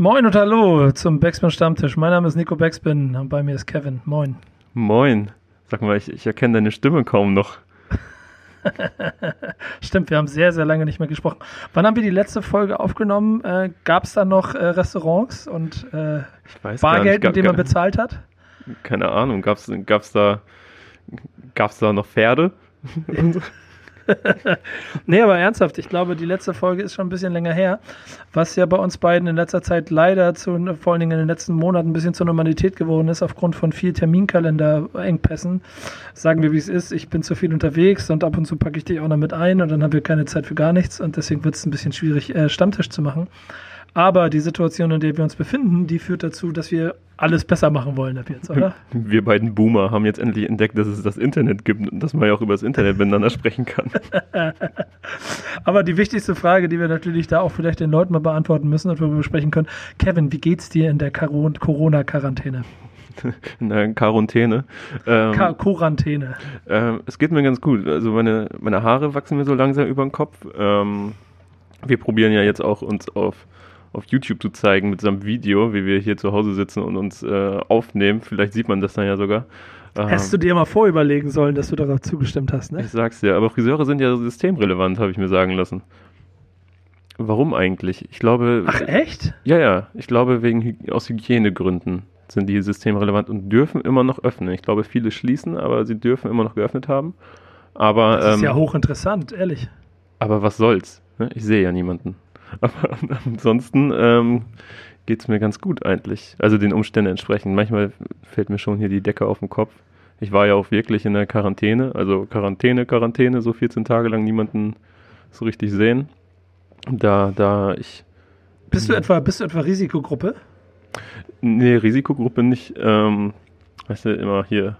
Moin und hallo zum Backspin Stammtisch. Mein Name ist Nico Backspin und bei mir ist Kevin. Moin. Moin. Sag mal, ich, ich erkenne deine Stimme kaum noch. Stimmt, wir haben sehr, sehr lange nicht mehr gesprochen. Wann haben wir die letzte Folge aufgenommen? Äh, Gab es da noch äh, Restaurants und äh, Bargeld, mit dem man bezahlt hat? Keine Ahnung. Gab es da, gab's da noch Pferde? nee, aber ernsthaft, ich glaube, die letzte Folge ist schon ein bisschen länger her, was ja bei uns beiden in letzter Zeit leider zu, vor allen Dingen in den letzten Monaten ein bisschen zur Normalität geworden ist, aufgrund von viel Terminkalender-Engpässen. Sagen wir, wie es ist, ich bin zu viel unterwegs und ab und zu packe ich dich auch noch mit ein und dann haben wir keine Zeit für gar nichts und deswegen wird es ein bisschen schwierig, äh, Stammtisch zu machen. Aber die Situation, in der wir uns befinden, die führt dazu, dass wir alles besser machen wollen ab jetzt, oder? Wir beiden Boomer haben jetzt endlich entdeckt, dass es das Internet gibt und dass man ja auch über das Internet miteinander sprechen kann. Aber die wichtigste Frage, die wir natürlich da auch vielleicht den Leuten mal beantworten müssen und worüber wir sprechen können, Kevin, wie geht's dir in der Corona-Quarantäne? in der Quarantäne. Ähm, Quarantäne. Ähm, es geht mir ganz gut. Also meine, meine Haare wachsen mir so langsam über den Kopf. Ähm, wir probieren ja jetzt auch uns auf auf YouTube zu zeigen mit so einem Video, wie wir hier zu Hause sitzen und uns äh, aufnehmen. Vielleicht sieht man das dann ja sogar. Hättest du dir mal vorüberlegen sollen, dass du darauf zugestimmt hast, ne? Ich sag's dir, aber Friseure sind ja systemrelevant, habe ich mir sagen lassen. Warum eigentlich? Ich glaube. Ach, echt? Ja, ja. Ich glaube, wegen aus Hygienegründen sind die systemrelevant und dürfen immer noch öffnen. Ich glaube, viele schließen, aber sie dürfen immer noch geöffnet haben. Aber, das ist ähm, ja hochinteressant, ehrlich. Aber was soll's? Ne? Ich sehe ja niemanden. Aber ansonsten ähm, geht es mir ganz gut eigentlich. Also den Umständen entsprechend. Manchmal fällt mir schon hier die Decke auf den Kopf. Ich war ja auch wirklich in der Quarantäne, also Quarantäne, Quarantäne, so 14 Tage lang niemanden so richtig sehen. Da, da ich. Bist du etwa, bist du etwa Risikogruppe? Nee, Risikogruppe nicht. Ähm, weißt du, immer hier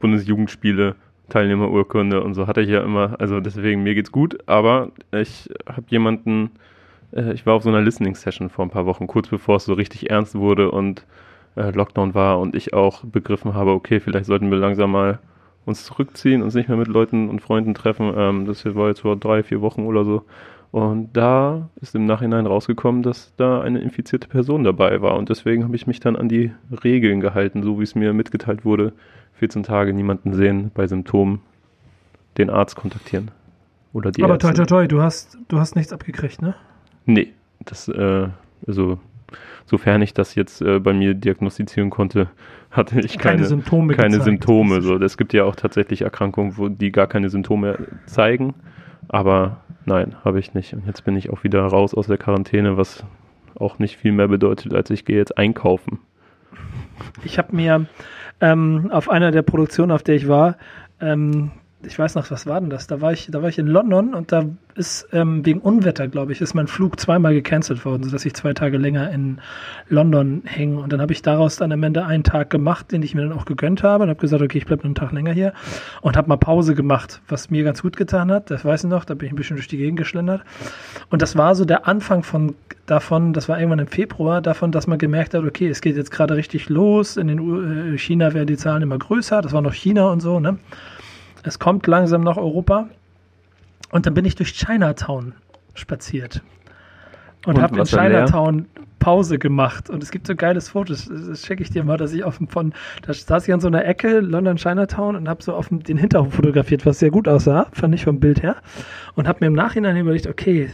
Bundesjugendspiele, Teilnehmerurkunde und so hatte ich ja immer. Also deswegen, mir geht's gut, aber ich habe jemanden äh, ich war auf so einer Listening-Session vor ein paar Wochen, kurz bevor es so richtig ernst wurde und äh, Lockdown war und ich auch begriffen habe, okay, vielleicht sollten wir langsam mal uns zurückziehen, uns nicht mehr mit Leuten und Freunden treffen. Ähm, das war jetzt vor drei, vier Wochen oder so. Und da ist im Nachhinein rausgekommen, dass da eine infizierte Person dabei war. Und deswegen habe ich mich dann an die Regeln gehalten, so wie es mir mitgeteilt wurde. 14 Tage niemanden sehen bei Symptomen, den Arzt kontaktieren. Oder die Aber toi toi toi, du hast, du hast nichts abgekriegt, ne? Nee, das, äh, also, sofern ich das jetzt äh, bei mir diagnostizieren konnte, hatte ich keine, keine Symptome. Keine gezeigt. Symptome. So. Es gibt ja auch tatsächlich Erkrankungen, wo die gar keine Symptome zeigen. Aber nein, habe ich nicht. Und jetzt bin ich auch wieder raus aus der Quarantäne, was auch nicht viel mehr bedeutet, als ich gehe jetzt einkaufen. Ich habe mir ähm, auf einer der Produktionen, auf der ich war, ähm, ich weiß noch, was war denn das? Da war ich, da war ich in London und da ist ähm, wegen Unwetter, glaube ich, ist mein Flug zweimal gecancelt worden, sodass ich zwei Tage länger in London hänge. Und dann habe ich daraus dann am Ende einen Tag gemacht, den ich mir dann auch gegönnt habe und habe gesagt, okay, ich bleibe einen Tag länger hier und habe mal Pause gemacht, was mir ganz gut getan hat. Das weiß ich noch, da bin ich ein bisschen durch die Gegend geschlendert. Und das war so der Anfang von davon, das war irgendwann im Februar, davon, dass man gemerkt hat, okay, es geht jetzt gerade richtig los. In den U äh, China werden die Zahlen immer größer. Das war noch China und so, ne? Es kommt langsam nach Europa. Und dann bin ich durch Chinatown spaziert. Und, und habe in Chinatown Pause gemacht. Und es gibt so geiles Fotos. Das checke ich dir mal, dass ich auf dem von, da saß ich an so einer Ecke, London Chinatown, und habe so auf den Hinterhof fotografiert, was sehr gut aussah, fand ich vom Bild her. Und habe mir im Nachhinein überlegt, okay,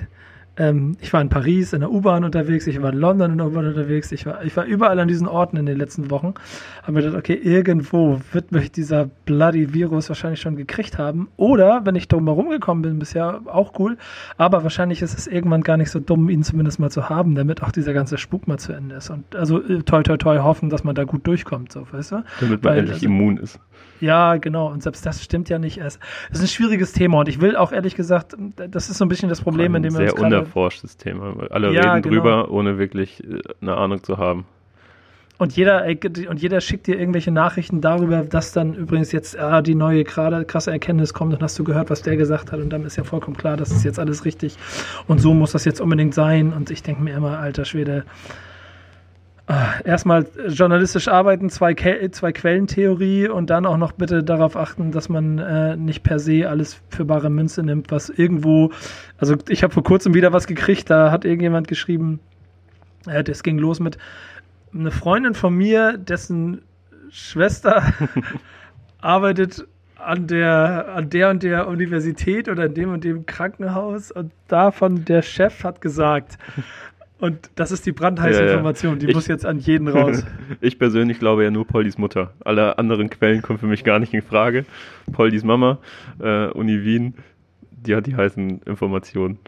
ähm, ich war in Paris in der U-Bahn unterwegs, ich war in London in der U-Bahn unterwegs, ich war, ich war überall an diesen Orten in den letzten Wochen. Habe mir gedacht, okay, irgendwo wird mich dieser bloody Virus wahrscheinlich schon gekriegt haben. Oder, wenn ich drum herum gekommen bin, bisher auch cool. Aber wahrscheinlich ist es irgendwann gar nicht so dumm, ihn zumindest mal zu haben, damit auch dieser ganze Spuk mal zu Ende ist. Und also äh, toi toi toi hoffen, dass man da gut durchkommt, so, weißt du? Damit man Weil, endlich also, immun ist. Ja, genau. Und selbst das stimmt ja nicht. Das ist ein schwieriges Thema und ich will auch ehrlich gesagt, das ist so ein bisschen das Problem, in dem wir uns Sehr unerforschtes Thema. Alle ja, reden genau. drüber, ohne wirklich äh, eine Ahnung zu haben. Und jeder, und jeder schickt dir irgendwelche Nachrichten darüber, dass dann übrigens jetzt ah, die neue gerade krasse Erkenntnis kommt und hast du gehört, was der gesagt hat und dann ist ja vollkommen klar, das ist jetzt alles richtig und so muss das jetzt unbedingt sein und ich denke mir immer, alter Schwede, erstmal journalistisch arbeiten, zwei, Ke zwei Quellentheorie und dann auch noch bitte darauf achten, dass man äh, nicht per se alles für bare Münze nimmt, was irgendwo, also ich habe vor kurzem wieder was gekriegt, da hat irgendjemand geschrieben, Äh, das ging los mit einer Freundin von mir, dessen Schwester arbeitet an der, an der und der Universität oder in dem und dem Krankenhaus und davon der Chef hat gesagt. Und das ist die brandheiße Ja, ja. Information, die Ich- muss jetzt an jeden raus. Ich persönlich glaube ja nur Pollys Mutter. Alle anderen Quellen kommen für mich gar nicht in Frage. Pollys Mama, äh, Uni Wien, die hat die heißen Informationen.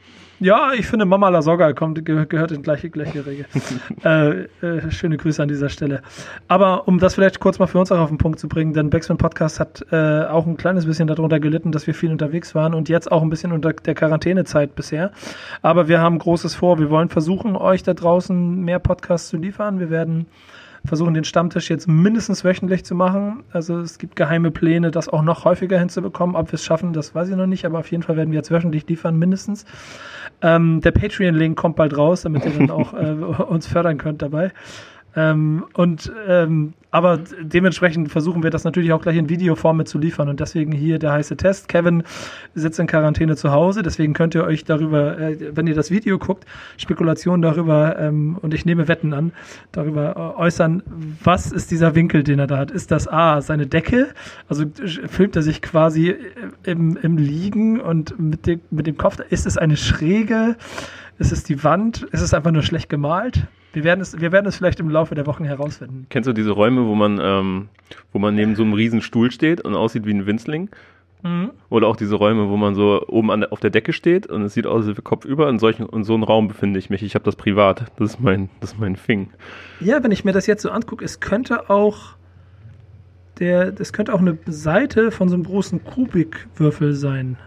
Ja, ich finde Mama Lasogga kommt, ge gehört in gleiche, gleiche Regel. äh, äh, schöne Grüße an dieser Stelle. Aber um das vielleicht kurz mal für uns auch auf den Punkt zu bringen, denn Backspin Podcast hat äh, auch ein kleines bisschen darunter gelitten, dass wir viel unterwegs waren und jetzt auch ein bisschen unter der Quarantänezeit bisher. Aber wir haben Großes vor. Wir wollen versuchen, euch da draußen mehr Podcasts zu liefern. Wir werden versuchen, den Stammtisch jetzt mindestens wöchentlich zu machen. Also es gibt geheime Pläne, das auch noch häufiger hinzubekommen. Ob wir es schaffen, das weiß ich noch nicht, aber auf jeden Fall werden wir jetzt wöchentlich liefern, mindestens. Ähm, der Patreon-Link kommt bald raus, damit ihr dann auch äh, uns fördern könnt dabei. Ähm, und ähm, aber dementsprechend versuchen wir das natürlich auch gleich in Videoform mit zu liefern und deswegen hier der heiße Test. Kevin sitzt in Quarantäne zu Hause, deswegen könnt ihr euch darüber, äh, wenn ihr das Video guckt, Spekulationen darüber ähm, und ich nehme Wetten an, darüber äh, äußern, was ist dieser Winkel, den er da hat? Ist das A, seine Decke? Also äh, filmt er sich quasi im, im Liegen und mit dem, mit dem Kopf? Ist es eine Schräge? Ist es die Wand? Ist es einfach nur schlecht gemalt? Wir werden es, wir werden es vielleicht im Laufe der Wochen herausfinden. Kennst du diese Räume, wo man, ähm, wo man neben so einem riesen Stuhl steht und aussieht wie ein Winzling? Mhm. Oder auch diese Räume, wo man so oben an der, auf der Decke steht und es sieht aus, wäre Kopf über. In, solchen, in so einem Raum befinde ich mich. Ich habe das privat. Das ist mein, das ist mein Thing. Ja, wenn ich mir das jetzt so angucke, es könnte auch der, das könnte auch eine Seite von so einem großen Kubikwürfel sein.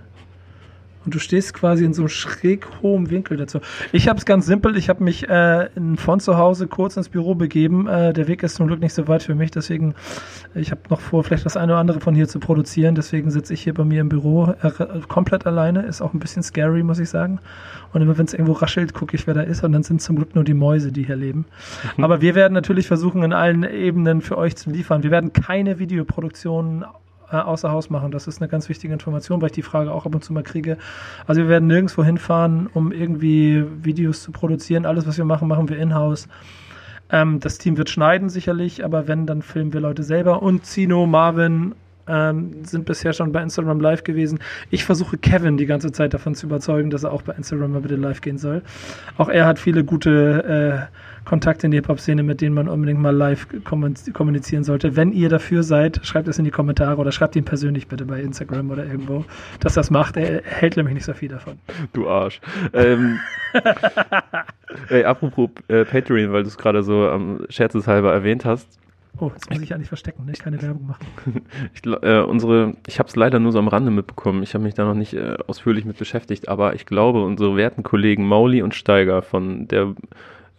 Und du stehst quasi in so einem schräg hohen Winkel dazu. Ich habe es ganz simpel. Ich habe mich äh, von zu Hause kurz ins Büro begeben. Äh, der Weg ist zum Glück nicht so weit für mich. Deswegen, ich habe noch vor, vielleicht das eine oder andere von hier zu produzieren. Deswegen sitze ich hier bei mir im Büro äh, komplett alleine. Ist auch ein bisschen scary, muss ich sagen. Und immer wenn es irgendwo raschelt, gucke ich, wer da ist. Und dann sind zum Glück nur die Mäuse, die hier leben. Aber wir werden natürlich versuchen, in allen Ebenen für euch zu liefern. Wir werden keine Videoproduktionen äh, außer Haus machen. Das ist eine ganz wichtige Information, weil ich die Frage auch ab und zu mal kriege. Also wir werden nirgendwo hinfahren, um irgendwie Videos zu produzieren. Alles, was wir machen, machen wir in-house. Ähm, das Team wird schneiden sicherlich, aber wenn, dann filmen wir Leute selber. Und Zino, Marvin ähm, sind bisher schon bei Instagram live gewesen. Ich versuche Kevin die ganze Zeit davon zu überzeugen, dass er auch bei Instagram mal bitte live gehen soll. Auch er hat viele gute äh, Kontakte in die Hip-Hop-Szene, mit denen man unbedingt mal live kommun- kommunizieren sollte. Wenn ihr dafür seid, schreibt es in die Kommentare oder schreibt ihn persönlich bitte bei Instagram oder irgendwo, dass das macht. Er hält nämlich nicht so viel davon. Du Arsch. ähm, ey, apropos äh, Patreon, weil du es gerade so am scherzeshalber erwähnt hast. Oh, jetzt muss ich ja nicht verstecken, ne? keine Werbung machen. Ich, äh, unsere, ich habe es leider nur so am Rande mitbekommen. Ich habe mich da noch nicht äh, ausführlich mit beschäftigt, aber ich glaube, unsere werten Kollegen Mauli und Steiger von der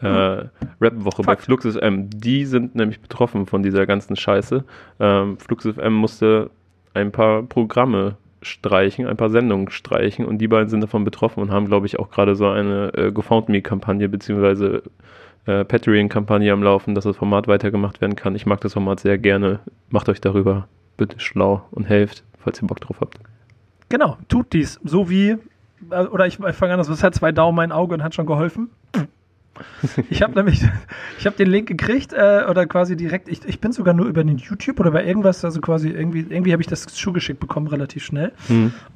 äh, Rap-Woche bei. Flux FM, die sind nämlich betroffen von dieser ganzen Scheiße. Ähm, Flux FM musste ein paar Programme streichen, ein paar Sendungen streichen und die beiden sind davon betroffen und haben, glaube ich, auch gerade so eine äh, GoFoundMe-Kampagne beziehungsweise äh, Patreon-Kampagne am Laufen, dass das Format weitergemacht werden kann. Ich mag das Format sehr gerne. Macht euch darüber bitte schlau und helft, falls ihr Bock drauf habt. Genau, tut dies. So wie, äh, oder ich, ich fange an, das hat zwei Daumen, mein Auge und hat schon geholfen. Ich habe nämlich, ich habe den Link gekriegt äh, oder quasi direkt, ich, ich bin sogar nur über den YouTube oder bei irgendwas, also quasi irgendwie, irgendwie habe ich das zugeschickt bekommen, relativ schnell.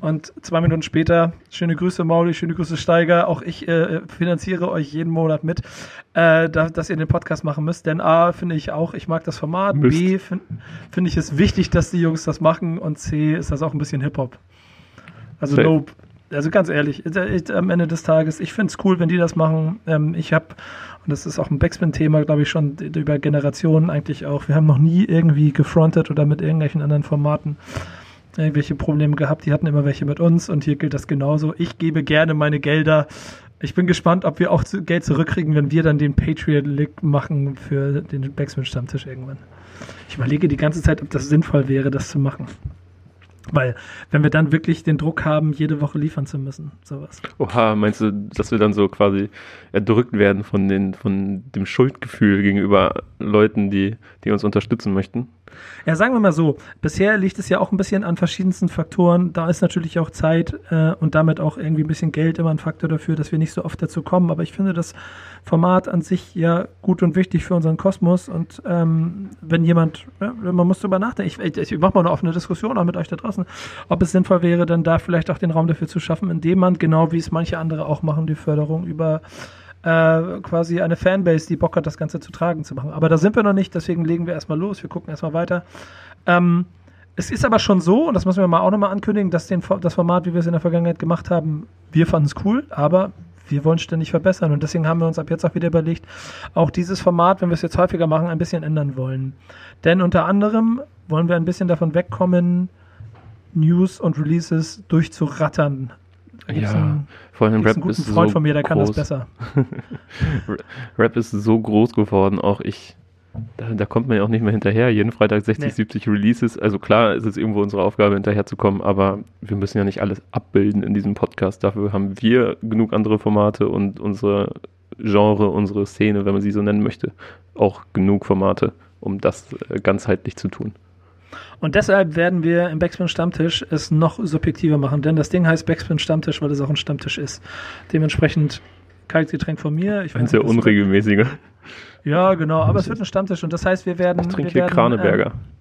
Und zwei Minuten später, schöne Grüße Mauli, schöne Grüße Steiger, auch ich äh, finanziere euch jeden Monat mit, äh, da, dass ihr den Podcast machen müsst. Denn A, finde ich auch, ich mag das Format, Müsst. B, finde find ich es wichtig, dass die Jungs das machen und C, ist das auch ein bisschen Hip-Hop. Also Safe. no, also ganz ehrlich, ich, ich, am Ende des Tages, ich finde es cool, wenn die das machen. Ähm, ich habe, und das ist auch ein Backspin-Thema, glaube ich, schon über Generationen eigentlich auch. Wir haben noch nie irgendwie gefrontet oder mit irgendwelchen anderen Formaten irgendwelche Probleme gehabt. Die hatten immer welche mit uns und hier gilt das genauso. Ich gebe gerne meine Gelder. Ich bin gespannt, ob wir auch Geld zurückkriegen, wenn wir dann den Patriot-Link machen für den Backspin-Stammtisch irgendwann. Ich überlege die ganze Zeit, ob das sinnvoll wäre, das zu machen. Weil, wenn wir dann wirklich den Druck haben, jede Woche liefern zu müssen, sowas. Oha, meinst du, dass wir dann so quasi erdrückt werden von, den, von dem Schuldgefühl gegenüber Leuten, die, die uns unterstützen möchten? Ja, sagen wir mal so, bisher liegt es ja auch ein bisschen an verschiedensten Faktoren. Da ist natürlich auch Zeit äh, und damit auch irgendwie ein bisschen Geld immer ein Faktor dafür, dass wir nicht so oft dazu kommen. Aber ich finde das Format an sich ja gut und wichtig für unseren Kosmos. Und ähm, wenn jemand, ja, man muss darüber nachdenken, ich, ich, ich mache mal eine offene Diskussion auch mit euch da draußen, ob es sinnvoll wäre, dann da vielleicht auch den Raum dafür zu schaffen, indem man, genau wie es manche andere auch machen, die Förderung über äh, quasi eine Fanbase, die Bock hat, das Ganze zu tragen, zu machen. Aber da sind wir noch nicht, deswegen legen wir erstmal los. Wir gucken erstmal weiter. Ähm, es ist aber schon so, und das müssen wir mal auch nochmal ankündigen, dass den, das Format, wie wir es in der Vergangenheit gemacht haben, wir fanden es cool, aber wir wollen ständig verbessern. Und deswegen haben wir uns ab jetzt auch wieder überlegt, auch dieses Format, wenn wir es jetzt häufiger machen, ein bisschen ändern wollen. Denn unter anderem wollen wir ein bisschen davon wegkommen, News und Releases durchzurattern ja, vor allem Rap einen guten ist Freund so von mir, der groß. kann das besser. Rap ist so groß geworden, auch ich, da, da, kommt man ja auch nicht mehr hinterher. Jeden Freitag 60, nee. 70 Releases. Also klar ist es irgendwo unsere Aufgabe, hinterherzukommen, aber wir müssen ja nicht alles abbilden in diesem Podcast. Dafür haben wir genug andere Formate und unsere Genre, unsere Szene, wenn man sie so nennen möchte, auch genug Formate, um das äh, ganzheitlich zu tun. Und deshalb werden wir im Backspin Stammtisch es noch subjektiver machen, denn das Ding heißt Backspin Stammtisch, weil es auch ein Stammtisch ist. Dementsprechend Kaltgetränk von mir. Ich ein sehr unregelmäßiger. Ja, genau, aber es wird ein Stammtisch und das heißt, wir werden. Ich trinke wir hier werden, Kraneberger. Ähm,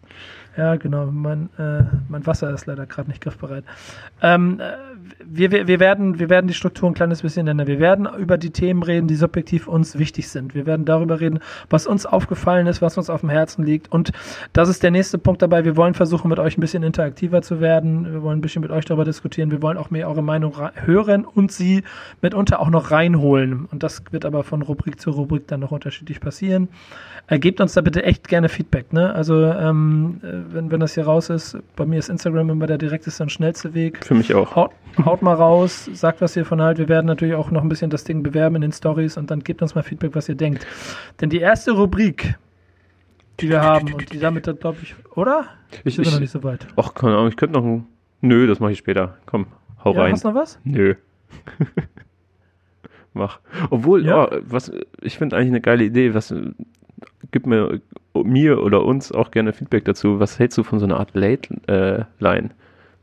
ja, genau. Mein, äh, mein Wasser ist leider gerade nicht griffbereit. Ähm, wir, wir, wir, werden, wir werden die Struktur ein kleines bisschen ändern. Wir werden über die Themen reden, die subjektiv uns wichtig sind. Wir werden darüber reden, was uns aufgefallen ist, was uns auf dem Herzen liegt. Und das ist der nächste Punkt dabei. Wir wollen versuchen, mit euch ein bisschen interaktiver zu werden. Wir wollen ein bisschen mit euch darüber diskutieren. Wir wollen auch mehr eure Meinung hören und sie mitunter auch noch reinholen. Und das wird aber von Rubrik zu Rubrik dann noch unterschiedlich passieren. Äh, gebt uns da bitte echt gerne Feedback. Ne? Also ähm, wenn, wenn das hier raus ist, bei mir ist Instagram immer der direkteste und schnellste Weg. Für mich auch. Haut, haut mal raus, sagt, was ihr von halt. Wir werden natürlich auch noch ein bisschen das Ding bewerben in den Stories und dann gebt uns mal Feedback, was ihr denkt. Denn die erste Rubrik, die wir haben und die damit, glaube ich, oder? Ich ich, noch nicht so weit. Ach, keine Ahnung, ich könnte noch ein. Nö, das mache ich später. Komm, hau Ja, rein. hast du noch was? Nö. Mach. Obwohl, Ja. oh, was, ich finde eigentlich eine geile Idee. Was, gib mir, mir oder uns auch gerne Feedback dazu. Was hältst du von so einer Art Late-Line?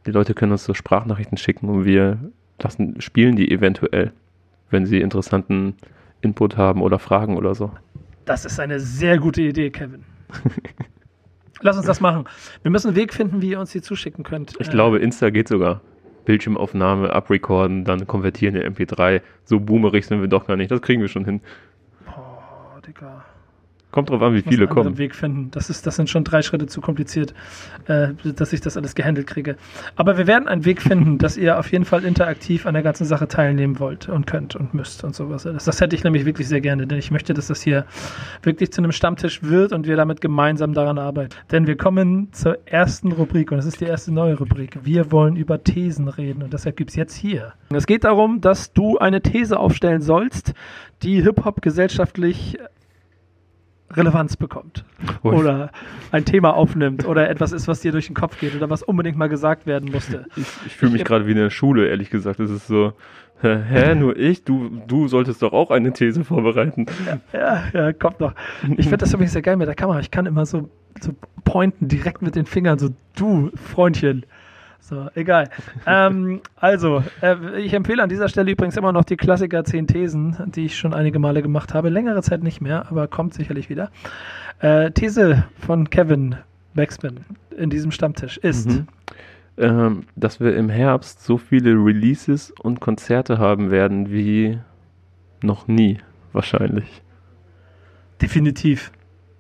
Die Leute können uns so Sprachnachrichten schicken und wir lassen, spielen die eventuell, wenn sie interessanten Input haben oder Fragen oder so. Das ist eine sehr gute Idee, Kevin. Lass uns das machen. Wir müssen einen Weg finden, wie ihr uns die zuschicken könnt. Ich Äh, glaube, Insta geht sogar. Bildschirmaufnahme, abrecorden, dann konvertieren in MP3. So boomerig sind wir doch gar nicht. Das kriegen wir schon hin. Kommt drauf an, wie viele einen kommen. Weg finden. Das, ist, das sind schon drei Schritte zu kompliziert, äh, dass ich das alles gehandelt kriege. Aber wir werden einen Weg finden, dass ihr auf jeden Fall interaktiv an der ganzen Sache teilnehmen wollt und könnt und müsst und sowas. Das, das hätte ich nämlich wirklich sehr gerne, denn ich möchte, dass das hier wirklich zu einem Stammtisch wird und wir damit gemeinsam daran arbeiten. Denn wir kommen zur ersten Rubrik und es ist die erste neue Rubrik. Wir wollen über Thesen reden und deshalb gibt es jetzt hier. Es geht darum, dass du eine These aufstellen sollst, die Hip-Hop gesellschaftlich Relevanz bekommt Ui. oder ein Thema aufnimmt oder etwas ist, was dir durch den Kopf geht oder was unbedingt mal gesagt werden musste. Ich, ich fühle mich Ich- gerade wie in der Schule, ehrlich gesagt. Es ist so, hä, nur ich? Du, du solltest doch auch eine These vorbereiten. Ja, ja, kommt noch. Ich finde das übrigens sehr geil mit der Kamera. Ich kann immer so, so pointen direkt mit den Fingern, so du, Freundchen. So, egal. ähm, also, äh, ich empfehle an dieser Stelle übrigens immer noch die Klassiker 10 Thesen, die ich schon einige Male gemacht habe. Längere Zeit nicht mehr, aber kommt sicherlich wieder. Äh, These von Kevin Backspin in diesem Stammtisch ist. Mhm. Ähm, dass wir im Herbst so viele Releases und Konzerte haben werden wie noch nie, wahrscheinlich. Definitiv.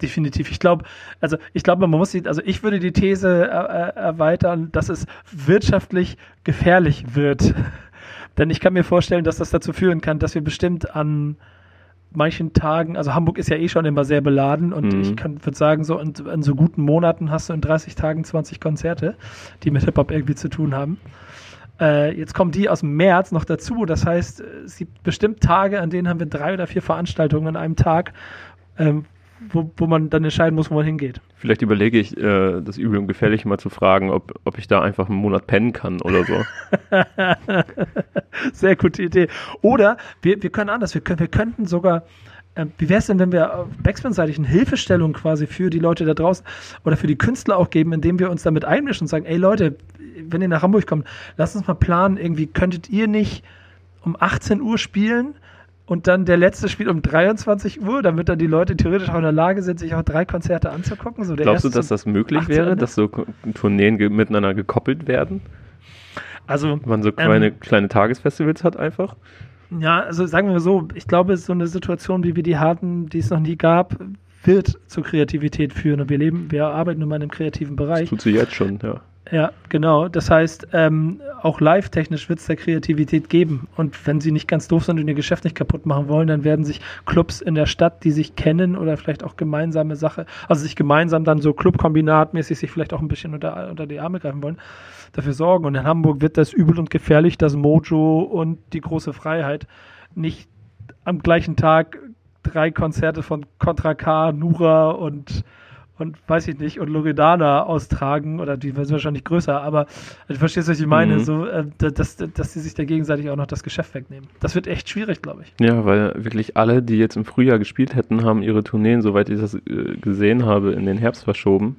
Definitiv. Ich glaube, also ich glaube, man muss sie, also ich würde die These äh, äh, erweitern, dass es wirtschaftlich gefährlich wird. Denn ich kann mir vorstellen, dass das dazu führen kann, dass wir bestimmt an manchen Tagen, also Hamburg ist ja eh schon immer sehr beladen und Mhm. ich würde sagen, so in, in so guten Monaten hast du in 30 Tagen 20 Konzerte, die mit Hip-Hop irgendwie zu tun haben. Äh, jetzt kommen die aus dem März noch dazu. Das heißt, es gibt bestimmt Tage, an denen haben wir drei oder vier Veranstaltungen an einem Tag, ähm, wo, wo man dann entscheiden muss, wo man hingeht. Vielleicht überlege ich, äh, das übel und gefährlich mal zu fragen, ob, ob ich da einfach einen Monat pennen kann oder so. Sehr gute Idee. Oder wir, wir können anders, wir, können, wir könnten sogar äh, wie wäre es denn, wenn wir Backspin-seitig eine Hilfestellung quasi für die Leute da draußen oder für die Künstler auch geben, indem wir uns damit einmischen und sagen, ey Leute, wenn ihr nach Hamburg kommt, lasst uns mal planen, irgendwie könntet ihr nicht um 18 Uhr spielen und dann der letzte spielt um 23 Uhr, damit dann die Leute theoretisch auch in der Lage sind, sich auch drei Konzerte anzugucken. So Glaubst du, dass das möglich wäre, dass so Tourneen ge miteinander gekoppelt werden? Also, man so kleine, ähm, kleine Tagesfestivals hat einfach? Ja, also sagen wir so, ich glaube, so eine Situation, wie wir die hatten, die es noch nie gab, wird zur Kreativität führen. Und wir leben, wir arbeiten nun mal in einem kreativen Bereich. Das tut sie jetzt schon, ja. Ja, genau. Das heißt, ähm, auch live-technisch wird es der Kreativität geben. Und wenn sie nicht ganz doof sind und ihr Geschäft nicht kaputt machen wollen, dann werden sich Clubs in der Stadt, die sich kennen oder vielleicht auch gemeinsame Sache, also sich gemeinsam dann so Clubkombinatmäßig sich vielleicht auch ein bisschen unter, unter die Arme greifen wollen, dafür sorgen. Und in Hamburg wird das übel und gefährlich, dass Mojo und die große Freiheit nicht am gleichen Tag drei Konzerte von Contra K, Nura und und weiß ich nicht, und Loredana austragen, oder die sind wahrscheinlich größer, aber du verstehst, was ich meine, mhm. so, äh, dass, dass die sich da gegenseitig auch noch das Geschäft wegnehmen. Das wird echt schwierig, glaube ich. Ja, weil wirklich alle, die jetzt im Frühjahr gespielt hätten, haben ihre Tourneen, soweit ich das äh, gesehen habe, in den Herbst verschoben.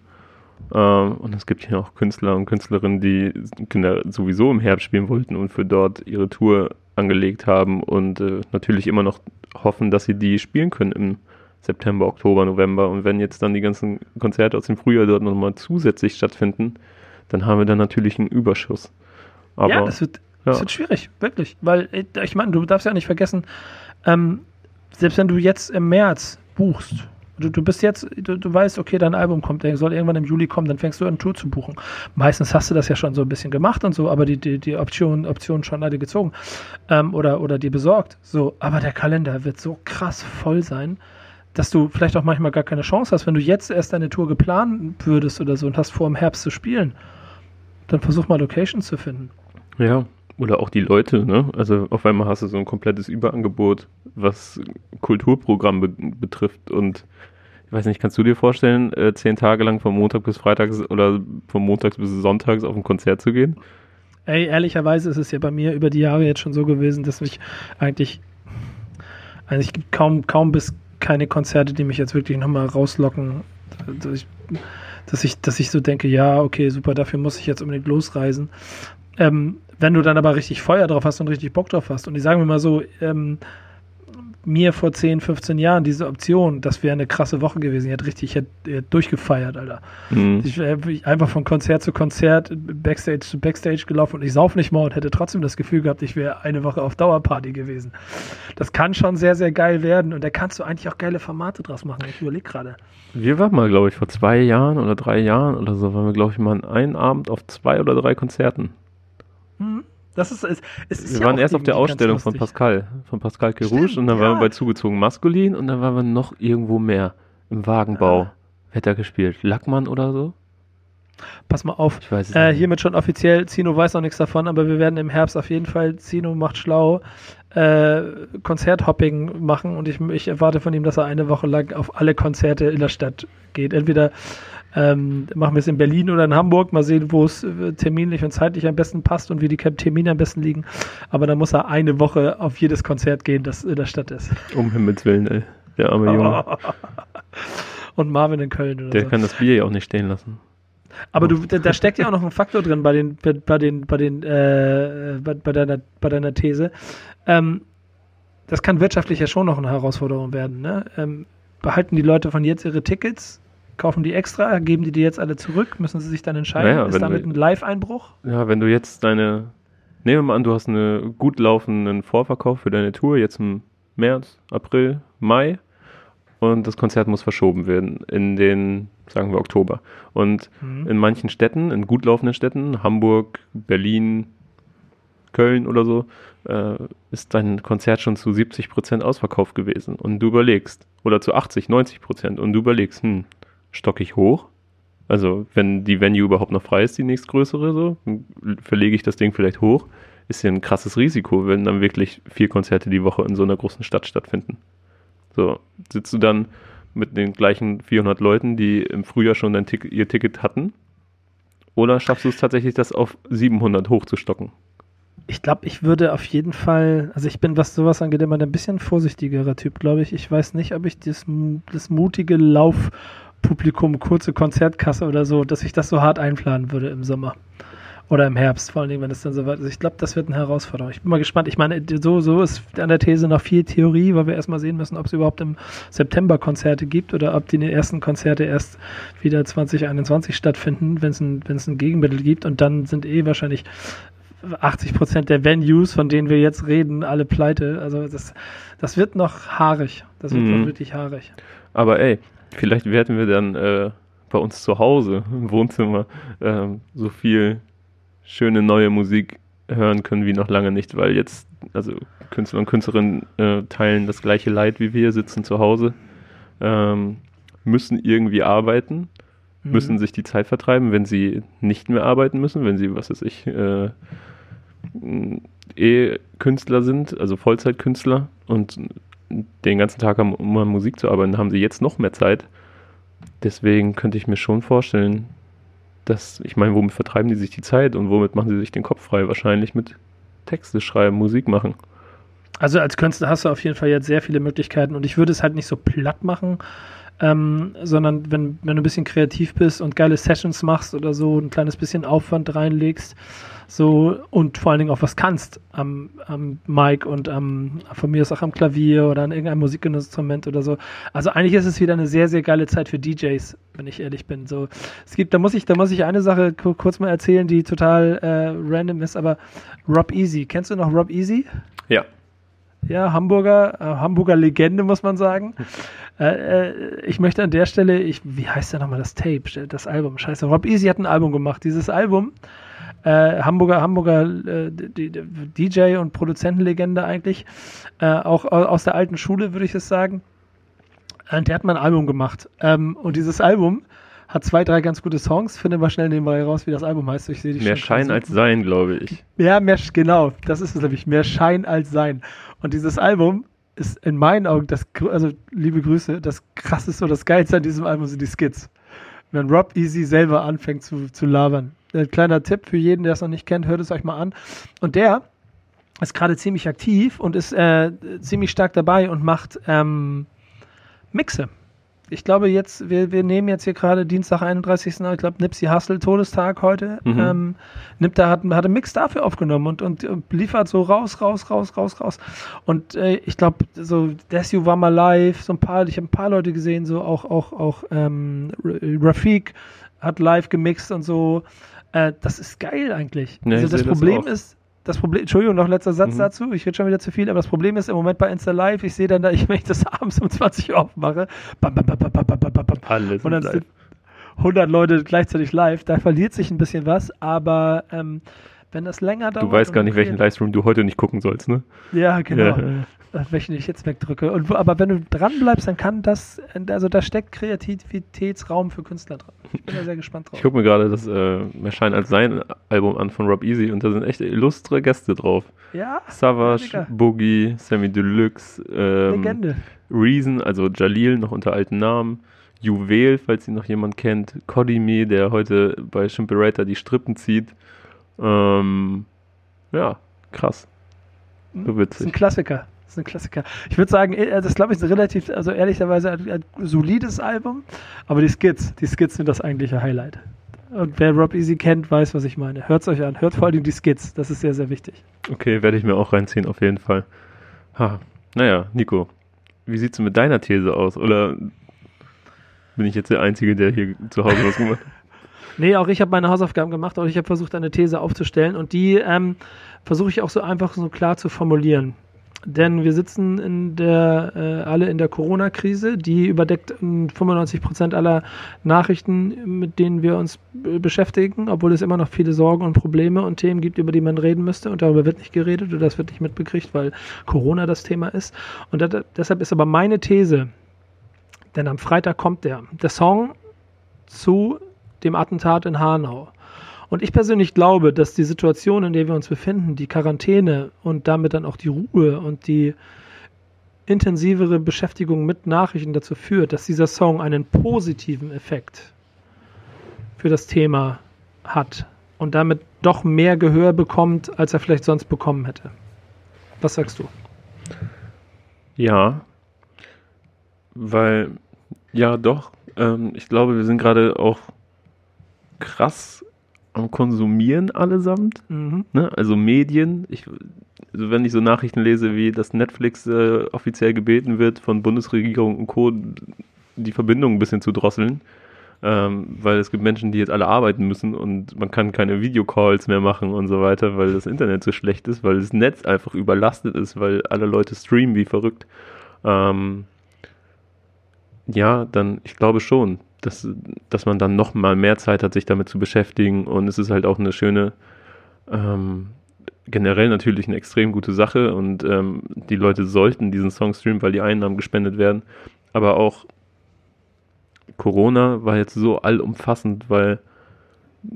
Ähm, und es gibt hier auch Künstler und Künstlerinnen, die Kinder sowieso im Herbst spielen wollten und für dort ihre Tour angelegt haben und äh, natürlich immer noch hoffen, dass sie die spielen können im September, Oktober, November. Und wenn jetzt dann die ganzen Konzerte aus dem Frühjahr dort nochmal zusätzlich stattfinden, dann haben wir dann natürlich einen Überschuss. Aber, ja, das wird, ja. das wird schwierig, wirklich. Weil, äh, ich meine, du darfst ja nicht vergessen, ähm, selbst wenn du jetzt im März buchst, du, du bist jetzt, du, du weißt, okay, dein Album kommt, der soll irgendwann im Juli kommen, dann fängst du an, Tour zu buchen. Meistens hast du das ja schon so ein bisschen gemacht und so, aber die, die, die Optionen Option schon alle gezogen ähm, oder, oder dir besorgt. So, aber der Kalender wird so krass voll sein dass du vielleicht auch manchmal gar keine Chance hast, wenn du jetzt erst deine Tour geplant würdest oder so und hast vor, im Herbst zu spielen, dann versuch mal Locations zu finden. Ja, oder auch die Leute, ne? Also auf einmal hast du so ein komplettes Überangebot, was Kulturprogramm be betrifft und ich weiß nicht, kannst du dir vorstellen, äh, zehn Tage lang von Montag bis Freitags oder von Montags bis Sonntags auf ein Konzert zu gehen? Ey, ehrlicherweise ist es ja bei mir über die Jahre jetzt schon so gewesen, dass mich eigentlich, eigentlich kaum, kaum bis keine Konzerte, die mich jetzt wirklich nochmal rauslocken. Dass ich, dass ich, dass ich so denke, ja, okay, super, dafür muss ich jetzt unbedingt losreisen. Ähm, wenn du dann aber richtig Feuer drauf hast und richtig Bock drauf hast, und ich sage mir mal so, ähm, mir vor 10, 15 Jahren diese Option, das wäre eine krasse Woche gewesen. Ich hätte richtig ich hätte, ich hätte durchgefeiert, Alter. Mhm. Ich wäre einfach von Konzert zu Konzert, Backstage zu Backstage gelaufen und ich sauf nicht mal und hätte trotzdem das Gefühl gehabt, ich wäre eine Woche auf Dauerparty gewesen. Das kann schon sehr, sehr geil werden und da kannst du eigentlich auch geile Formate draus machen. Ich überlege gerade. Wir waren mal, glaube ich, vor zwei Jahren oder drei Jahren oder so, waren wir, glaube ich, mal einen Abend auf zwei oder drei Konzerten. Mhm. Das ist, es, es ist wir ja waren erst auf der Ausstellung von Pascal, von Pascal Kerouche und dann ja. waren wir bei Zugezogen Maskulin und dann waren wir noch irgendwo mehr im Wagenbau. Ah. Wer hat da gespielt? Lackmann oder so? Pass mal auf. Ich weiß es äh, hiermit schon offiziell, Zino weiß noch nichts davon, aber wir werden im Herbst auf jeden Fall, Zino macht schlau, äh, Konzerthopping machen und ich, ich erwarte von ihm, dass er eine Woche lang auf alle Konzerte in der Stadt geht. Entweder ähm, machen wir es in Berlin oder in Hamburg. Mal sehen, wo es äh, terminlich und zeitlich am besten passt und wie die Termine am besten liegen. Aber dann muss er eine Woche auf jedes Konzert gehen, das in der Stadt ist. Um Himmels Willen, ey. Der arme Junge. und Marvin in Köln oder Der so. kann das Bier ja auch nicht stehen lassen. Aber du, da steckt ja auch noch ein Faktor drin bei den, bei den, bei den, äh, bei, bei, deiner, bei deiner These. Ähm, das kann wirtschaftlich ja schon noch eine Herausforderung werden. Ne? Ähm, behalten die Leute von jetzt ihre Tickets Kaufen die extra? Geben die die jetzt alle zurück? Müssen sie sich dann entscheiden? Naja, Ist damit ein Live-Einbruch? Ja, wenn du jetzt deine. Nehmen wir mal an, du hast einen gut laufenden Vorverkauf für deine Tour, jetzt im März, April, Mai. Und das Konzert muss verschoben werden in den, sagen wir, Oktober. Und mhm. in manchen Städten, in gut laufenden Städten, Hamburg, Berlin, Köln oder so, äh, ist dein Konzert schon zu 70 Prozent ausverkauft gewesen. Und du überlegst, oder zu 80, 90 Prozent, und du überlegst, hm, stocke ich hoch. Also, wenn die Venue überhaupt noch frei ist, die nächstgrößere, so, verlege ich das Ding vielleicht hoch. Ist ja ein krasses Risiko, wenn dann wirklich vier Konzerte die Woche in so einer großen Stadt stattfinden. So, sitzt du dann mit den gleichen 400 Leuten, die im Frühjahr schon dein Tick ihr Ticket hatten? Oder schaffst du es tatsächlich, das auf 700 hochzustocken? Ich glaube, ich würde auf jeden Fall, also ich bin, was sowas angeht, immer ein bisschen vorsichtigerer Typ, glaube ich. Ich weiß nicht, ob ich das, das mutige Laufpublikum, kurze Konzertkasse oder so, dass ich das so hart einplanen würde im Sommer. Oder im Herbst, vor allen Dingen, wenn es dann so weit ist. Ich glaube, das wird eine Herausforderung. Ich bin mal gespannt. Ich meine, so, so ist an der These noch viel Theorie, weil wir erstmal sehen müssen, ob es überhaupt im September Konzerte gibt oder ob die ersten Konzerte erst wieder 2021 stattfinden, wenn es ein, ein Gegenmittel gibt. Und dann sind eh wahrscheinlich 80 Prozent der Venues, von denen wir jetzt reden, alle pleite. Also das, das wird noch haarig. Das wird mhm. noch wirklich haarig. Aber ey, vielleicht werden wir dann äh, bei uns zu Hause im Wohnzimmer äh, so viel schöne neue Musik hören können wie noch lange nicht, weil jetzt, also Künstler und Künstlerinnen äh, teilen das gleiche Leid wie wir, sitzen zu Hause, ähm, müssen irgendwie arbeiten, mhm. müssen sich die Zeit vertreiben, wenn sie nicht mehr arbeiten müssen, wenn sie, was weiß ich, äh, eh Künstler sind, also Vollzeitkünstler und den ganzen Tag haben, um an Musik zu arbeiten, haben sie jetzt noch mehr Zeit. Deswegen könnte ich mir schon vorstellen, das, ich meine, womit vertreiben die sich die Zeit und womit machen sie sich den Kopf frei? Wahrscheinlich mit Texte schreiben, Musik machen. Also als Künstler hast du auf jeden Fall jetzt sehr viele Möglichkeiten und ich würde es halt nicht so platt machen, ähm, sondern wenn, wenn du ein bisschen kreativ bist und geile Sessions machst oder so, ein kleines bisschen Aufwand reinlegst, so und vor allen Dingen auch was kannst am, am Mic und am, von mir aus auch am Klavier oder an irgendeinem Musikinstrument oder so. Also eigentlich ist es wieder eine sehr, sehr geile Zeit für DJs, wenn ich ehrlich bin. So, es gibt, da muss ich, da muss ich eine Sache kurz mal erzählen, die total äh, random ist, aber Rob Easy, kennst du noch Rob Easy? Ja. Ja, Hamburger, äh, Hamburger Legende, muss man sagen. Äh, äh, ich möchte an der Stelle, ich, wie heißt denn nochmal das Tape, das Album? Scheiße, Rob Easy hat ein Album gemacht. Dieses Album äh, Hamburger, Hamburger äh, DJ und Produzentenlegende eigentlich, äh, auch aus der alten Schule, würde ich es sagen. Und der hat mal ein Album gemacht. Ähm, und dieses Album hat zwei, drei ganz gute Songs. Finde mal schnell nebenbei raus, wie das Album heißt. Ich sehe die Mehr Schein als Sein, glaube ich. Ja, mehr, genau. Das ist es nämlich. Mehr Schein als Sein. Und dieses Album ist in meinen Augen das, also liebe Grüße, das krasseste und das geilste an diesem Album sind die Skits. Wenn Rob Easy selber anfängt zu, zu labern. Ein kleiner Tipp für jeden, der es noch nicht kennt, hört es euch mal an. Und der ist gerade ziemlich aktiv und ist äh, ziemlich stark dabei und macht ähm, Mixe. Ich glaube jetzt, wir, wir nehmen jetzt hier gerade Dienstag, 31. Ich glaube, Nipsey Hustle, Todestag heute. Mhm. Ähm, nimmt da, hat, hat einen Mix dafür aufgenommen und, und, und, liefert so raus, raus, raus, raus, raus. Und äh, ich glaube, so Desu war mal live, so ein paar, ich habe ein paar Leute gesehen, so auch, auch, auch ähm, Rafik hat live gemixt und so. Äh, das ist geil eigentlich. Ja, also das Problem das ist, das Problem, Entschuldigung, noch letzter Satz mhm. dazu, ich rede schon wieder zu viel, aber das Problem ist im Moment bei Insta Live, ich sehe dann da, ich, wenn ich das abends um 20 Uhr aufmache, bam, bam, bam, bam, bam, bam, bam, bam, Alles und dann sind 100 Leute gleichzeitig live, da verliert sich ein bisschen was, aber ähm, wenn das länger dauert. Du weißt gar nicht, welchen Livestream du heute nicht gucken sollst, ne? Ja, genau. Ja. Äh, welchen ich jetzt wegdrücke. Und, aber wenn du dran bleibst, dann kann das, also da steckt Kreativitätsraum für Künstler dran. Ich bin da sehr gespannt drauf. Ich gucke mir gerade das äh, Erscheinen als sein Album an von Rob Easy und da sind echt illustre Gäste drauf. Ja. Savage, ja, Boogie, Sammy Deluxe, ähm, Legende. Reason, also Jalil noch unter alten Namen. Juwel, falls ihn noch jemand kennt. Kodimi, der heute bei Shimperator die Strippen zieht. Ähm, ja, krass. So witzig. Das ist ein Klassiker. Das ist ein Klassiker. Ich würde sagen, äh, das glaube ich ist relativ, also ehrlicherweise ein, ein, solides Album, aber die Skits, die Skits sind das eigentliche Highlight. Und wer Rob Easy kennt, weiß, was ich meine. Hört es euch an. Hört vor allem die Skits. Das ist sehr, sehr wichtig. Okay, werde ich mir auch reinziehen, auf jeden Fall. Ha. Naja, Nico, wie sieht es mit deiner These aus? Oder bin ich jetzt der Einzige, der hier zu Hause was gemacht hat? Nee, auch ich habe meine Hausaufgaben gemacht, und ich habe versucht, eine These aufzustellen und die ähm, versuche ich auch so einfach so klar zu formulieren. Denn wir sitzen in der, äh, alle in der Corona-Krise, die überdeckt 95 Prozent aller Nachrichten, mit denen wir uns beschäftigen, obwohl es immer noch viele Sorgen und Probleme und Themen gibt, über die man reden müsste. Und darüber wird nicht geredet oder das wird nicht mitbekriegt, weil Corona das Thema ist. Und das, deshalb ist aber meine These, denn am Freitag kommt der, der Song zu dem Attentat in Hanau. Und ich persönlich glaube, dass die Situation, in der wir uns befinden, die Quarantäne und damit dann auch die Ruhe und die intensivere Beschäftigung mit Nachrichten dazu führt, dass dieser Song einen positiven Effekt für das Thema hat. und damit doch mehr Gehör bekommt, als er vielleicht sonst bekommen hätte. Was sagst du? Ja, weil, ja, doch. Ähm, ich glaube, wir sind gerade auch krass am Konsumieren allesamt. Mhm. Ne? Also Medien. Ich, also wenn ich so Nachrichten lese, wie das Netflix äh, offiziell gebeten wird von Bundesregierung und Co., die Verbindung ein bisschen zu drosseln, ähm, weil es gibt Menschen, die jetzt alle arbeiten müssen und man kann keine Videocalls mehr machen und so weiter, weil das Internet so schlecht ist, weil das Netz einfach überlastet ist, weil alle Leute streamen wie verrückt. Ähm, ja, dann, ich glaube schon, dass, dass man dann noch mal mehr Zeit hat, sich damit zu beschäftigen. Und es ist halt auch eine schöne, ähm, generell natürlich eine extrem gute Sache. Und ähm, die Leute sollten diesen Song streamen, weil die Einnahmen gespendet werden, aber auch Corona war jetzt so allumfassend, weil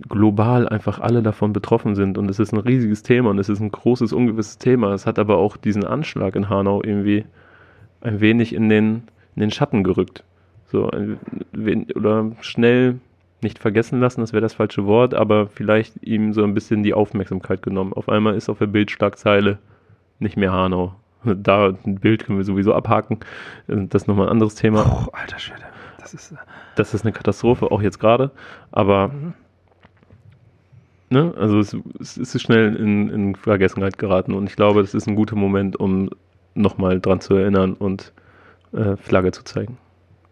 global einfach alle davon betroffen sind. Und es ist ein riesiges Thema und es ist ein großes, ungewisses Thema. Es hat aber auch diesen Anschlag in Hanau irgendwie ein wenig in den, in den Schatten gerückt. So, ein, oder schnell nicht vergessen lassen, das wäre das falsche Wort, aber vielleicht ihm so ein bisschen die Aufmerksamkeit genommen. Auf einmal ist auf der Bildschlagzeile nicht mehr Hanau. Da ein Bild können wir sowieso abhaken. Das ist nochmal ein anderes Thema. Oh, alter Schwede. Das ist, äh das ist eine Katastrophe, auch jetzt gerade. Aber mhm. ne, also es, es, ist schnell in, in, Vergessenheit geraten und ich glaube, das ist ein guter Moment, um nochmal dran zu erinnern und äh, Flagge zu zeigen.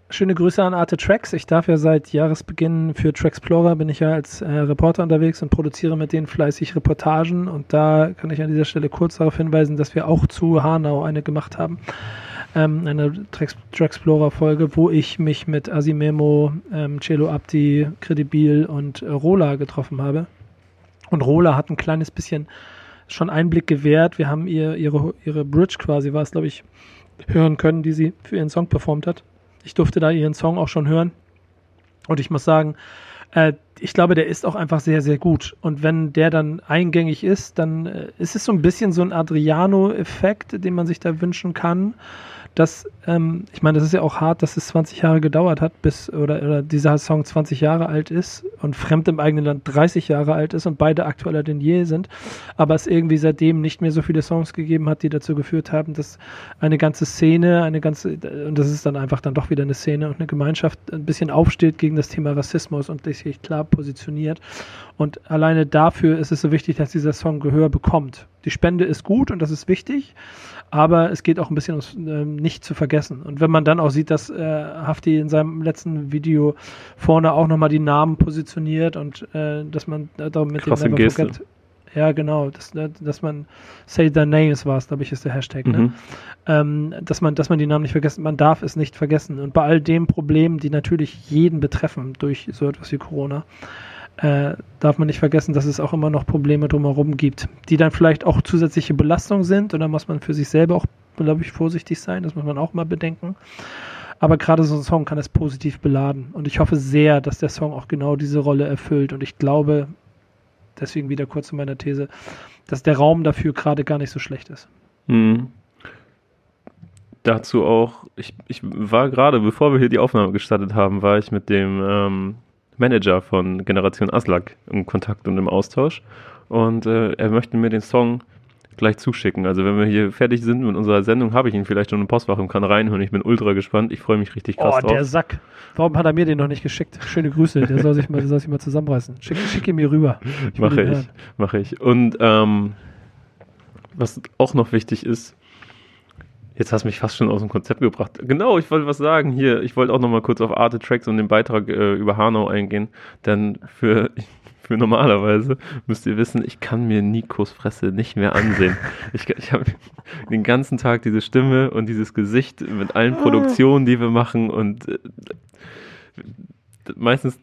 Schöne Grüße an Arte Tracks. Ich darf ja seit Jahresbeginn für Traxplorer bin ich ja als äh, Reporter unterwegs und produziere mit denen fleißig Reportagen. Und da kann ich an dieser Stelle kurz darauf hinweisen, dass wir auch zu Hanau eine gemacht haben ähm, eine Traxplorer-Folge, wo ich mich mit Asimemo, ähm, Celo Abdi, Credibil und äh, Rola getroffen habe. Und Rola hat ein kleines bisschen schon Einblick gewährt. Wir haben ihr ihre, ihre Bridge quasi, war es glaube ich, hören können, die sie für ihren Song performt hat. Ich durfte da ihren Song auch schon hören. Und ich muss sagen, äh, ich glaube, der ist auch einfach sehr, sehr gut. Und wenn der dann eingängig ist, dann äh, ist es so ein bisschen so ein Adriano-Effekt, den man sich da wünschen kann dass, ähm, ich meine, das ist ja auch hart, dass es 20 Jahre gedauert hat, bis, oder, oder dieser Song 20 Jahre alt ist und Fremd im eigenen Land 30 Jahre alt ist und beide aktueller denn je sind, aber es irgendwie seitdem nicht mehr so viele Songs gegeben hat, die dazu geführt haben, dass eine ganze Szene, eine ganze, und das ist dann einfach dann doch wieder eine Szene und eine Gemeinschaft ein bisschen aufsteht gegen das Thema Rassismus und sich klar positioniert. Und alleine dafür ist es so wichtig, dass dieser Song Gehör bekommt. Die Spende ist gut und das ist wichtig, aber es geht auch ein bisschen ums äh, nicht zu vergessen. Und wenn man dann auch sieht, dass äh, Hafti in seinem letzten Video vorne auch nochmal die Namen positioniert und äh, dass man äh, da mit Krasse dem Never Geste. Forget, ja, genau, dass, dass man Say Their Names war es, glaube ich, ist der Hashtag, ne? mhm. ähm, dass man, dass man die Namen nicht vergessen, man darf es nicht vergessen. Und bei all den Problemen, die natürlich jeden betreffen durch so etwas wie Corona, äh, darf man nicht vergessen, dass es auch immer noch Probleme drumherum gibt, die dann vielleicht auch zusätzliche Belastung sind und da muss man für sich selber auch, glaube ich, vorsichtig sein, das muss man auch mal bedenken. Aber gerade so ein Song kann es positiv beladen und ich hoffe sehr, dass der Song auch genau diese Rolle erfüllt und ich glaube, deswegen wieder kurz zu meiner These, dass der Raum dafür gerade gar nicht so schlecht ist. Mhm. Dazu auch, ich, ich war gerade, bevor wir hier die Aufnahme gestartet haben, war ich mit dem ähm, Manager von Generation Aslak im Kontakt und im Austausch. Und äh, er möchte mir den Song gleich zuschicken. Also wenn wir hier fertig sind mit unserer Sendung, habe ich ihn vielleicht schon im Postfach und kann reinhören. Ich bin ultra gespannt. Ich freue mich richtig krass oh, drauf. der Sack. Warum hat er mir den noch nicht geschickt? Schöne Grüße. Der soll sich mal, der soll sich mal zusammenreißen. Schick, schick ihn mir rüber. Mache ich. Mache ich. Und ähm, was auch noch wichtig ist, Jetzt hast du mich fast schon aus dem Konzept gebracht. Genau, ich wollte was sagen hier. Ich wollte auch noch mal kurz auf Arte Tracks und den Beitrag äh, über Hanau eingehen. Denn für, für normalerweise müsst ihr wissen, ich kann mir Nikos Fresse nicht mehr ansehen. ich ich habe den ganzen Tag diese Stimme und dieses Gesicht mit allen Produktionen, die wir machen und äh, meistens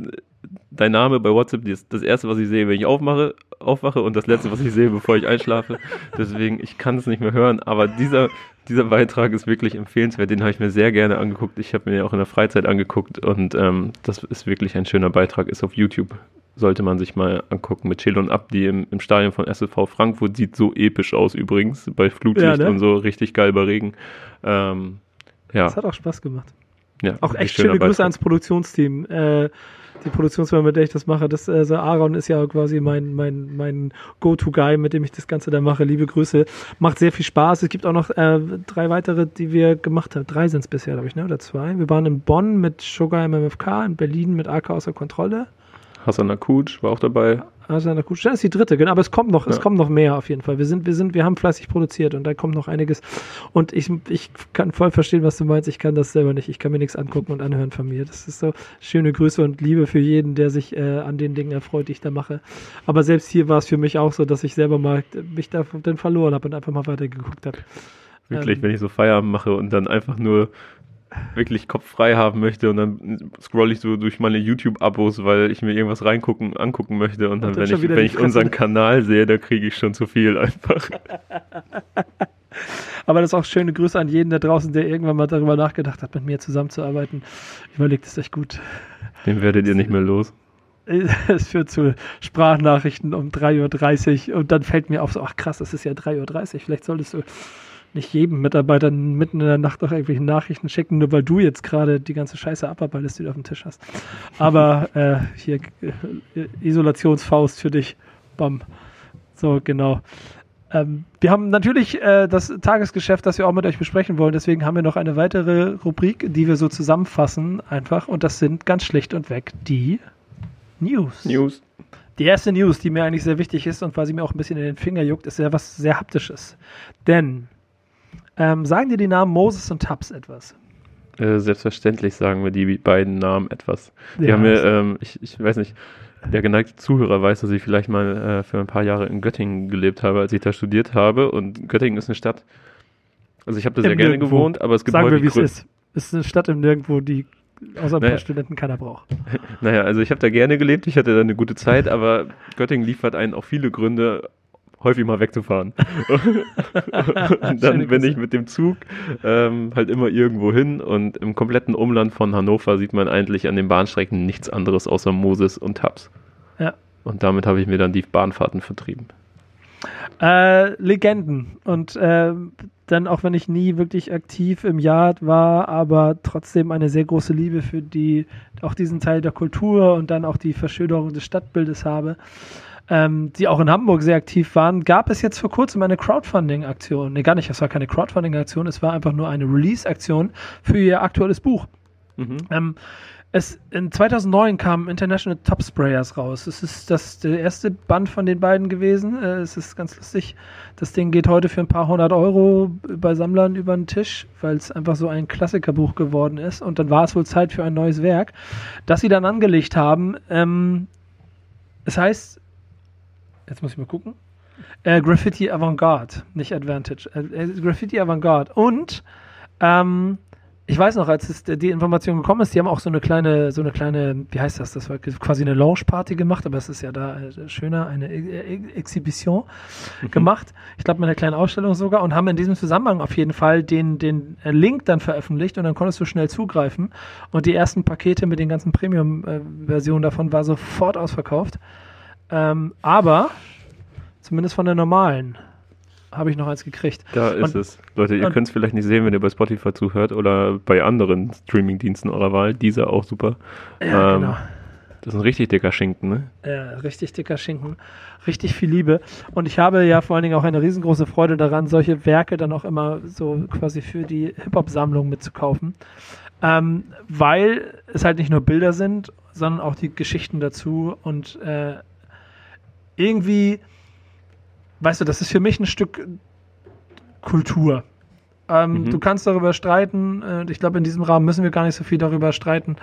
dein Name bei WhatsApp ist das erste, was ich sehe, wenn ich aufmache, aufwache und das letzte, was ich sehe, bevor ich einschlafe. Deswegen, ich kann es nicht mehr hören. Aber dieser, dieser Beitrag ist wirklich empfehlenswert. Den habe ich mir sehr gerne angeguckt. Ich habe mir den auch in der Freizeit angeguckt und ähm, das ist wirklich ein schöner Beitrag. Ist auf YouTube. Sollte man sich mal angucken mit Chill und Abdi im, im Stadion von SSV Frankfurt. Sieht so episch aus übrigens. Bei Flutlicht ja, ne? und so. Richtig geil bei Regen. Ähm, ja. Das hat auch Spaß gemacht. Ja, auch echt schöne Grüße ans Produktionsteam. Äh, die Produktionsfirma, mit der ich das mache, das, also Aaron ist ja quasi mein, mein, mein Go-To-Guy, mit dem ich das Ganze da mache. Liebe Grüße. Macht sehr viel Spaß. Es gibt auch noch äh, drei weitere, die wir gemacht haben. Drei sind es bisher, glaube ich, ne? oder zwei. Wir waren in Bonn mit Sugar MMFK, in Berlin mit AK außer Kontrolle. Hassan Akuc war auch dabei. Hassan Akuc, das ist die dritte, genau, aber es kommt noch, ja. es kommt noch mehr auf jeden Fall. Wir sind, wir sind, wir haben fleißig produziert und da kommt noch einiges. Und ich, ich kann voll verstehen, was du meinst. Ich kann das selber nicht. Ich kann mir nichts angucken und anhören von mir. Das ist so schöne Grüße und Liebe für jeden, der sich äh, an den Dingen erfreut, die ich da mache. Aber selbst hier war es für mich auch so, dass ich selber mal mich da dann verloren habe und einfach mal weitergeguckt habe. Wirklich, ähm, wenn ich so Feierabend mache und dann einfach nur wirklich Kopf frei haben möchte und dann scroll ich so durch meine YouTube-Abos, weil ich mir irgendwas reingucken, angucken möchte und dann, wenn ich, wenn ich unseren Kanal sehe, da kriege ich schon zu viel einfach. Aber das ist auch schöne Grüße an jeden da draußen, der irgendwann mal darüber nachgedacht hat, mit mir zusammenzuarbeiten. Überlegt es euch gut. Den werdet ihr nicht mehr los. Es führt zu Sprachnachrichten um 3.30 Uhr und dann fällt mir auf, so, ach krass, es ist ja 3.30 Uhr, vielleicht solltest du nicht jedem Mitarbeiter mitten in der Nacht noch irgendwelche Nachrichten schicken, nur weil du jetzt gerade die ganze Scheiße abarbeitest, die du auf dem Tisch hast. Aber äh, hier äh, Isolationsfaust für dich. Bam. So, genau. Ähm, wir haben natürlich äh, das Tagesgeschäft, das wir auch mit euch besprechen wollen. Deswegen haben wir noch eine weitere Rubrik, die wir so zusammenfassen einfach. Und das sind ganz schlicht und weg die News. News. Die erste News, die mir eigentlich sehr wichtig ist und weil sie mir auch ein bisschen in den Finger juckt, ist ja was sehr haptisches. Denn ähm, sagen dir die Namen Moses und Tubbs etwas? Äh, selbstverständlich sagen wir die beiden Namen etwas. Die ja, haben mir, ähm, ich, ich weiß nicht, der geneigte Zuhörer weiß, dass ich vielleicht mal äh, für ein paar Jahre in Göttingen gelebt habe, als ich da studiert habe. Und Göttingen ist eine Stadt. Also ich habe da sehr gerne Nirgendwo. gewohnt, aber es gibt Sagen wir, wie es ist. Es ist eine Stadt im Nirgendwo, die außer ein naja. paar Studenten keiner braucht. Naja, also ich habe da gerne gelebt, ich hatte da eine gute Zeit, aber Göttingen liefert einen auch viele Gründe, häufig mal wegzufahren. und dann bin ich mit dem Zug ähm, halt immer irgendwo hin und im kompletten Umland von Hannover sieht man eigentlich an den Bahnstrecken nichts anderes außer Moses und Tabs. Ja. Und damit habe ich mir dann die Bahnfahrten vertrieben. Äh, Legenden. Und äh, dann, auch wenn ich nie wirklich aktiv im Yard war, aber trotzdem eine sehr große Liebe für die, auch diesen Teil der Kultur und dann auch die Verschönerung des Stadtbildes habe ähm, die auch in Hamburg sehr aktiv waren, gab es jetzt vor kurzem eine Crowdfunding-Aktion. Nee, gar nicht, es war keine Crowdfunding-Aktion, es war einfach nur eine Release-Aktion für ihr aktuelles Buch. Mhm. Ähm, es, in 2009 kam International Top Sprayers raus. Es ist das der erste Band von den beiden gewesen. Äh, es ist ganz lustig. Das Ding geht heute für ein paar hundert Euro bei Sammlern über den Tisch, weil es einfach so ein Klassikerbuch geworden ist. Und dann war es wohl Zeit für ein neues Werk, das sie dann angelegt haben. Ähm, es heißt jetzt muss ich mal gucken. Äh, Graffiti Avantgarde, nicht Advantage. Äh, äh, Graffiti Avantgarde. Und ähm, ich weiß noch, als es die Information gekommen ist, die haben auch so eine kleine, so eine kleine, wie heißt das? Das war quasi eine Launch-Party gemacht, aber es ist ja da äh, schöner, eine Exhibition mhm. gemacht. Ich glaube, mit einer kleinen Ausstellung sogar und haben in diesem Zusammenhang auf jeden Fall den, den äh, Link dann veröffentlicht und dann konntest du schnell zugreifen. Und die ersten Pakete mit den ganzen Premium-Versionen davon war sofort ausverkauft. Ähm, aber zumindest von der normalen habe ich noch eins gekriegt. Da ist und, es. Leute, ihr könnt es vielleicht nicht sehen, wenn ihr bei Spotify zuhört oder bei anderen Streamingdiensten eurer Wahl. Dieser auch super. Ja, ähm, genau. Das ist ein richtig dicker Schinken, ne? Ja, richtig dicker Schinken. Richtig viel Liebe. Und ich habe ja vor allen Dingen auch eine riesengroße Freude daran, solche Werke dann auch immer so quasi für die Hip-Hop-Sammlung mitzukaufen. Ähm, weil es halt nicht nur Bilder sind, sondern auch die Geschichten dazu und äh, irgendwie, weißt du, das ist für mich ein Stück Kultur. Ähm, mhm. Du kannst darüber streiten. Äh, ich glaube, in diesem Rahmen müssen wir gar nicht so viel darüber streiten,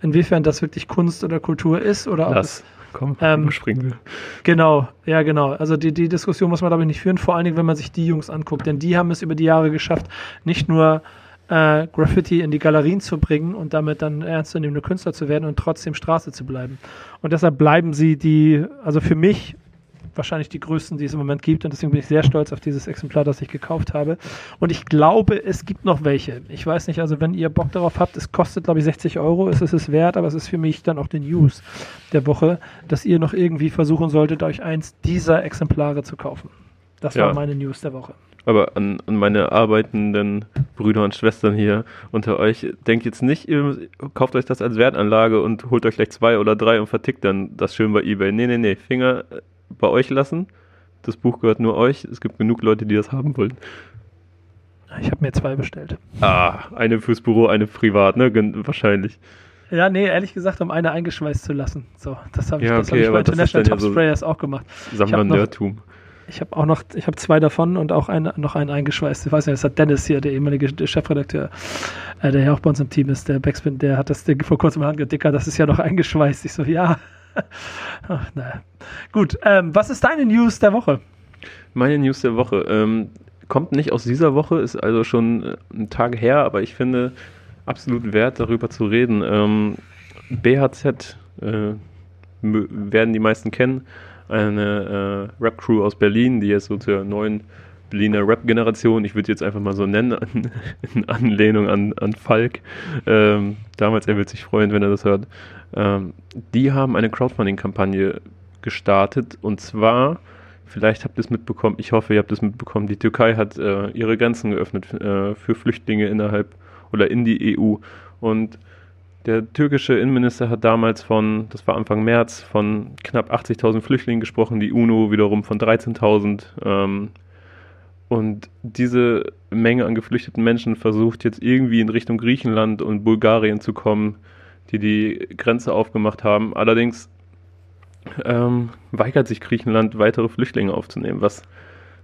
inwiefern das wirklich Kunst oder Kultur ist oder ob Lass. es. Komm, ähm, springen wir. Genau, ja, genau. Also die, die Diskussion muss man, glaube ich, nicht führen, vor allen Dingen, wenn man sich die Jungs anguckt. Denn die haben es über die Jahre geschafft, nicht nur äh, Graffiti in die Galerien zu bringen und damit dann ernstzunehmende Künstler zu werden und trotzdem Straße zu bleiben. Und deshalb bleiben sie die, also für mich wahrscheinlich die größten, die es im Moment gibt. Und deswegen bin ich sehr stolz auf dieses Exemplar, das ich gekauft habe. Und ich glaube, es gibt noch welche. Ich weiß nicht, also wenn ihr Bock darauf habt, es kostet, glaube ich, 60 Euro, ist es es wert, aber es ist für mich dann auch die News der Woche, dass ihr noch irgendwie versuchen solltet, euch eins dieser Exemplare zu kaufen. Das ja. war meine News der Woche. Aber an, an, meine arbeitenden Brüder und Schwestern hier unter euch, denkt jetzt nicht, ihr kauft euch das als Wertanlage und holt euch gleich zwei oder drei und vertickt dann das schön bei Ebay. Nee, nee, nee, Finger bei euch lassen. Das Buch gehört nur euch. Es gibt genug Leute, die das haben wollen. Ich habe mir zwei bestellt. Ah, eine fürs Büro, eine privat, ne? Wahrscheinlich. Ja, nee, ehrlich gesagt, um eine eingeschweißt zu lassen. So, das habe ich, ja, okay, hab ich bei International Top ja so Sprayers auch gemacht. Sammler-Nerdtum. Ich habe auch noch, ich habe zwei davon und auch ein, noch einen eingeschweißt. Ich weiß nicht, das hat Dennis hier, der ehemalige Chefredakteur, äh, der ja auch bei uns im Team ist, der Backspin, der hat das der vor kurzem in Hand gedickert, das ist ja noch eingeschweißt. Ich so, ja. Ach, naja. Gut, ähm, was ist deine News der Woche? Meine News der Woche ähm, kommt nicht aus dieser Woche, ist also schon äh, ein Tag her, aber ich finde absolut wert, darüber zu reden. Ähm, BHZ äh, werden die meisten kennen eine äh, Rap-Crew aus Berlin, die jetzt so zur neuen Berliner Rap-Generation, ich würde jetzt einfach mal so nennen, in Anlehnung an, an Falk, ähm, damals, er wird sich freuen, wenn er das hört, ähm, die haben eine Crowdfunding-Kampagne gestartet. Und zwar, vielleicht habt ihr es mitbekommen, ich hoffe, ihr habt es mitbekommen, die Türkei hat äh, ihre Grenzen geöffnet äh, für Flüchtlinge innerhalb oder in die EU und der türkische Innenminister hat damals von, das war Anfang März, von knapp 80.000 Flüchtlingen gesprochen, die UNO wiederum von 13.000. Ähm, und diese Menge an geflüchteten Menschen versucht jetzt irgendwie in Richtung Griechenland und Bulgarien zu kommen, die die Grenze aufgemacht haben. Allerdings ähm, weigert sich Griechenland, weitere Flüchtlinge aufzunehmen, was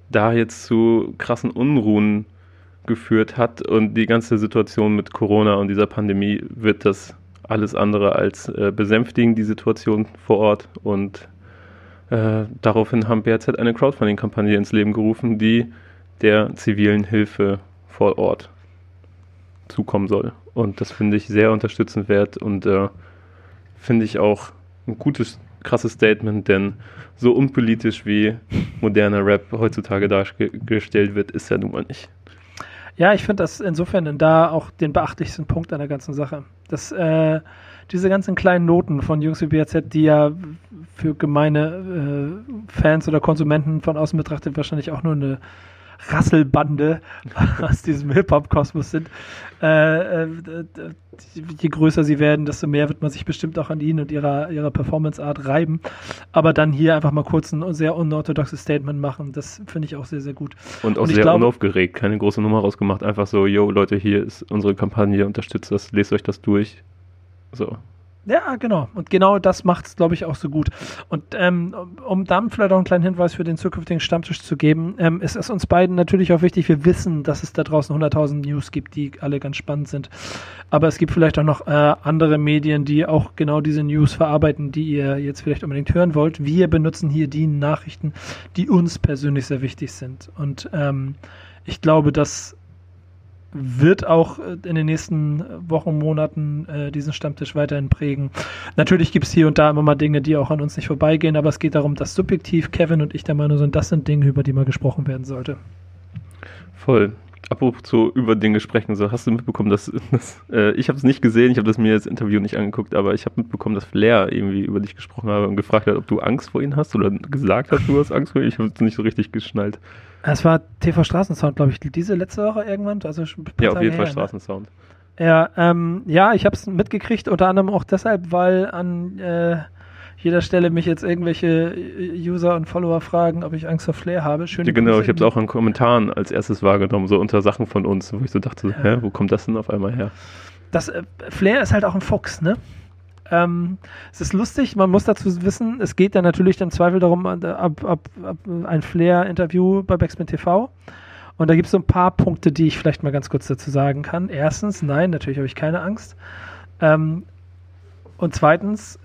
da jetzt zu krassen Unruhen geführt hat. Und die ganze Situation mit Corona und dieser Pandemie wird das alles andere als äh, besänftigen, die Situation vor Ort. Und äh, daraufhin haben BRZ eine Crowdfunding-Kampagne ins Leben gerufen, die der zivilen Hilfe vor Ort zukommen soll. Und das finde ich sehr unterstützenswert und äh, finde ich auch ein gutes, krasses Statement, denn so unpolitisch wie moderner Rap heutzutage dargestellt wird, ist er nun mal nicht. Ja, ich finde das insofern da auch den beachtlichsten Punkt an der ganzen Sache. Dass äh, diese ganzen kleinen Noten von Jungs wie BAZ, die ja für gemeine äh, Fans oder Konsumenten von außen betrachtet wahrscheinlich auch nur eine Rasselbande aus diesem Hip-Hop-Kosmos sind. Äh, äh, je größer sie werden, desto mehr wird man sich bestimmt auch an ihnen und ihrer, ihrer Performance-Art reiben. Aber dann hier einfach mal kurz ein sehr unorthodoxes Statement machen, das finde ich auch sehr, sehr gut. Und auch und sehr glaube, unaufgeregt, keine große Nummer rausgemacht. Einfach so, yo, Leute, hier ist unsere Kampagne, unterstützt das, lest euch das durch. So. Ja, genau. Und genau das macht es, glaube ich, auch so gut. Und ähm, um dann vielleicht auch einen kleinen Hinweis für den zukünftigen Stammtisch zu geben, ähm, ist es uns beiden natürlich auch wichtig, wir wissen, dass es da draußen 100.000 News gibt, die alle ganz spannend sind. Aber es gibt vielleicht auch noch äh, andere Medien, die auch genau diese News verarbeiten, die ihr jetzt vielleicht unbedingt hören wollt. Wir benutzen hier die Nachrichten, die uns persönlich sehr wichtig sind. Und ähm, ich glaube, dass wird auch äh, in den nächsten Wochen, Monaten äh, diesen Stammtisch weiterhin prägen. Natürlich gibt es hier und da immer mal Dinge, die auch an uns nicht vorbeigehen, aber es geht darum, dass subjektiv Kevin und ich der Meinung sind, das sind Dinge, über die mal gesprochen werden sollte. Voll. Apropos so über Dinge sprechen, so hast du mitbekommen, dass, dass äh, ich habe es nicht gesehen, ich habe das mir jetzt Interview nicht angeguckt, aber ich habe mitbekommen, dass Flair irgendwie über dich gesprochen hat und gefragt hat, ob du Angst vor ihm hast oder gesagt hast, du hast Angst vor ihm. Ich habe es nicht so richtig geschnallt. Es war TV Straßensound, glaube ich, diese letzte Woche irgendwann. Also ja, auf jeden Fall her, ne? Straßensound. Ne? Ja, ähm, ja, ich habe es mitgekriegt, unter anderem auch deshalb, weil an äh, jeder Stelle mich jetzt irgendwelche User und Follower fragen, ob ich Angst vor Flair habe. Schön. Ja, genau, ich habe es auch an Kommentaren als erstes wahrgenommen, so unter Sachen von uns, wo ich so dachte, ja. hä, wo kommt das denn auf einmal her? Das äh, Flair ist halt auch ein Fuchs, ne? Ähm, es ist lustig, man muss dazu wissen, es geht ja natürlich im Zweifel darum, äh, ab, ab, ab ein Flair-Interview bei Backspin TV. Und da gibt es so ein paar Punkte, die ich vielleicht mal ganz kurz dazu sagen kann. Erstens, nein, natürlich habe ich keine Angst. Ähm, und zweitens, äh,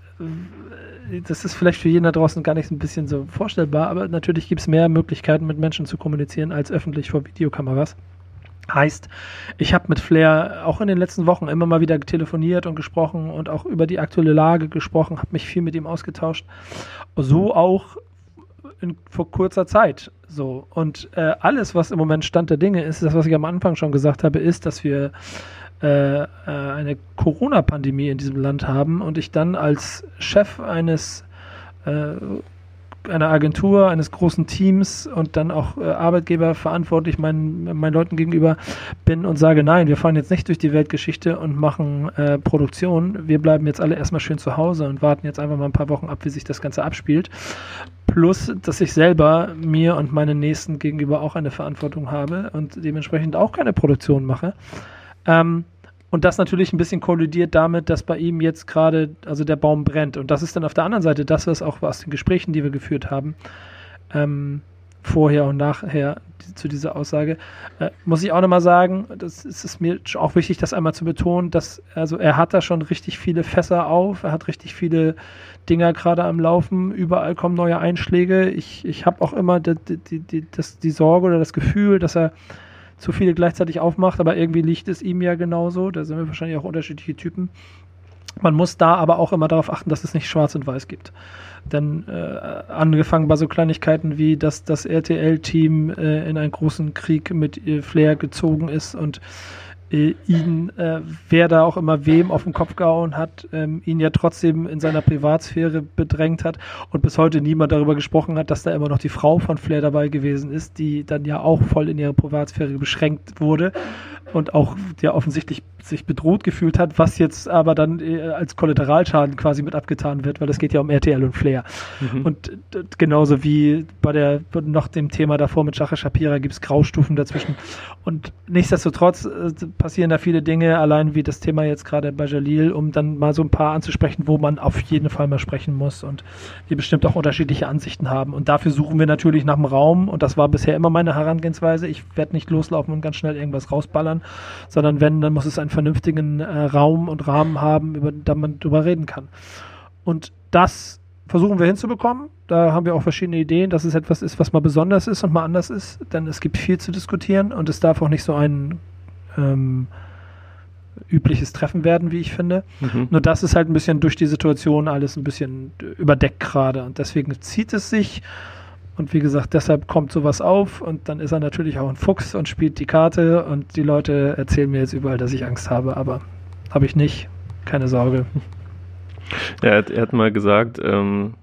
das ist vielleicht für jeden da draußen gar nicht ein bisschen so vorstellbar, aber natürlich gibt es mehr Möglichkeiten, mit Menschen zu kommunizieren als öffentlich vor Videokameras. Heißt, ich habe mit Flair auch in den letzten Wochen immer mal wieder telefoniert und gesprochen und auch über die aktuelle Lage gesprochen, habe mich viel mit ihm ausgetauscht. So auch in, vor kurzer Zeit. So. Und äh, alles, was im Moment Stand der Dinge ist, das, was ich am Anfang schon gesagt habe, ist, dass wir äh, äh eine Corona-Pandemie in diesem Land haben und ich dann als Chef eines äh, einer Agentur, eines großen Teams und dann auch äh, Arbeitgeber verantwortlich meinen, meinen Leuten gegenüber bin und sage, nein, wir fahren jetzt nicht durch die Weltgeschichte und machen äh, Produktion. Wir bleiben jetzt alle erstmal schön zu Hause und warten jetzt einfach mal ein paar Wochen ab, wie sich das Ganze abspielt. Plus, dass ich selber mir und meinen Nächsten gegenüber auch eine Verantwortung habe und dementsprechend auch keine Produktion mache. Ähm, und das natürlich ein bisschen kollidiert damit, dass bei ihm jetzt gerade, also der Baum brennt. Und das ist dann auf der anderen Seite das, was auch aus den Gesprächen, die wir geführt haben, ähm, vorher und nachher zu dieser Aussage, äh, muss ich auch nochmal sagen, das ist es mir auch wichtig, das einmal zu betonen, dass, also er hat da schon richtig viele Fässer auf, er hat richtig viele Dinger gerade am Laufen, überall kommen neue Einschläge. Ich, ich habe auch immer die, die, die, das, die Sorge oder das Gefühl, dass er zu viele gleichzeitig aufmacht, aber irgendwie liegt es ihm ja genauso. Da sind wir wahrscheinlich auch unterschiedliche Typen. Man muss da aber auch immer darauf achten, dass es nicht schwarz und weiß gibt. Denn äh, angefangen bei so Kleinigkeiten wie, dass das RTL-Team äh, in einen großen Krieg mit äh, Flair gezogen ist und ihn, äh, wer da auch immer wem auf den Kopf gehauen hat, ähm, ihn ja trotzdem in seiner Privatsphäre bedrängt hat und bis heute niemand darüber gesprochen hat, dass da immer noch die Frau von Flair dabei gewesen ist, die dann ja auch voll in ihre Privatsphäre beschränkt wurde und auch ja offensichtlich sich bedroht gefühlt hat, was jetzt aber dann äh, als Kollateralschaden quasi mit abgetan wird, weil es geht ja um RTL und Flair. Mhm. Und äh, genauso wie bei der noch dem Thema davor mit Schache Shapira gibt es Graustufen dazwischen. Und nichtsdestotrotz äh, passieren da viele Dinge, allein wie das Thema jetzt gerade bei Jalil, um dann mal so ein paar anzusprechen, wo man auf jeden Fall mal sprechen muss und wir bestimmt auch unterschiedliche Ansichten haben. Und dafür suchen wir natürlich nach dem Raum und das war bisher immer meine Herangehensweise. Ich werde nicht loslaufen und ganz schnell irgendwas rausballern, sondern wenn, dann muss es ein vernünftigen äh, Raum und Rahmen haben, über den man drüber reden kann. Und das versuchen wir hinzubekommen. Da haben wir auch verschiedene Ideen, dass es etwas ist, was mal besonders ist und mal anders ist. Denn es gibt viel zu diskutieren und es darf auch nicht so ein ähm, übliches Treffen werden, wie ich finde. Mhm. Nur das ist halt ein bisschen durch die Situation alles ein bisschen überdeckt gerade und deswegen zieht es sich. Und wie gesagt, deshalb kommt sowas auf und dann ist er natürlich auch ein Fuchs und spielt die Karte und die Leute erzählen mir jetzt überall, dass ich Angst habe, aber habe ich nicht. Keine Sorge. Er, hat, er hat mal gesagt, ähm,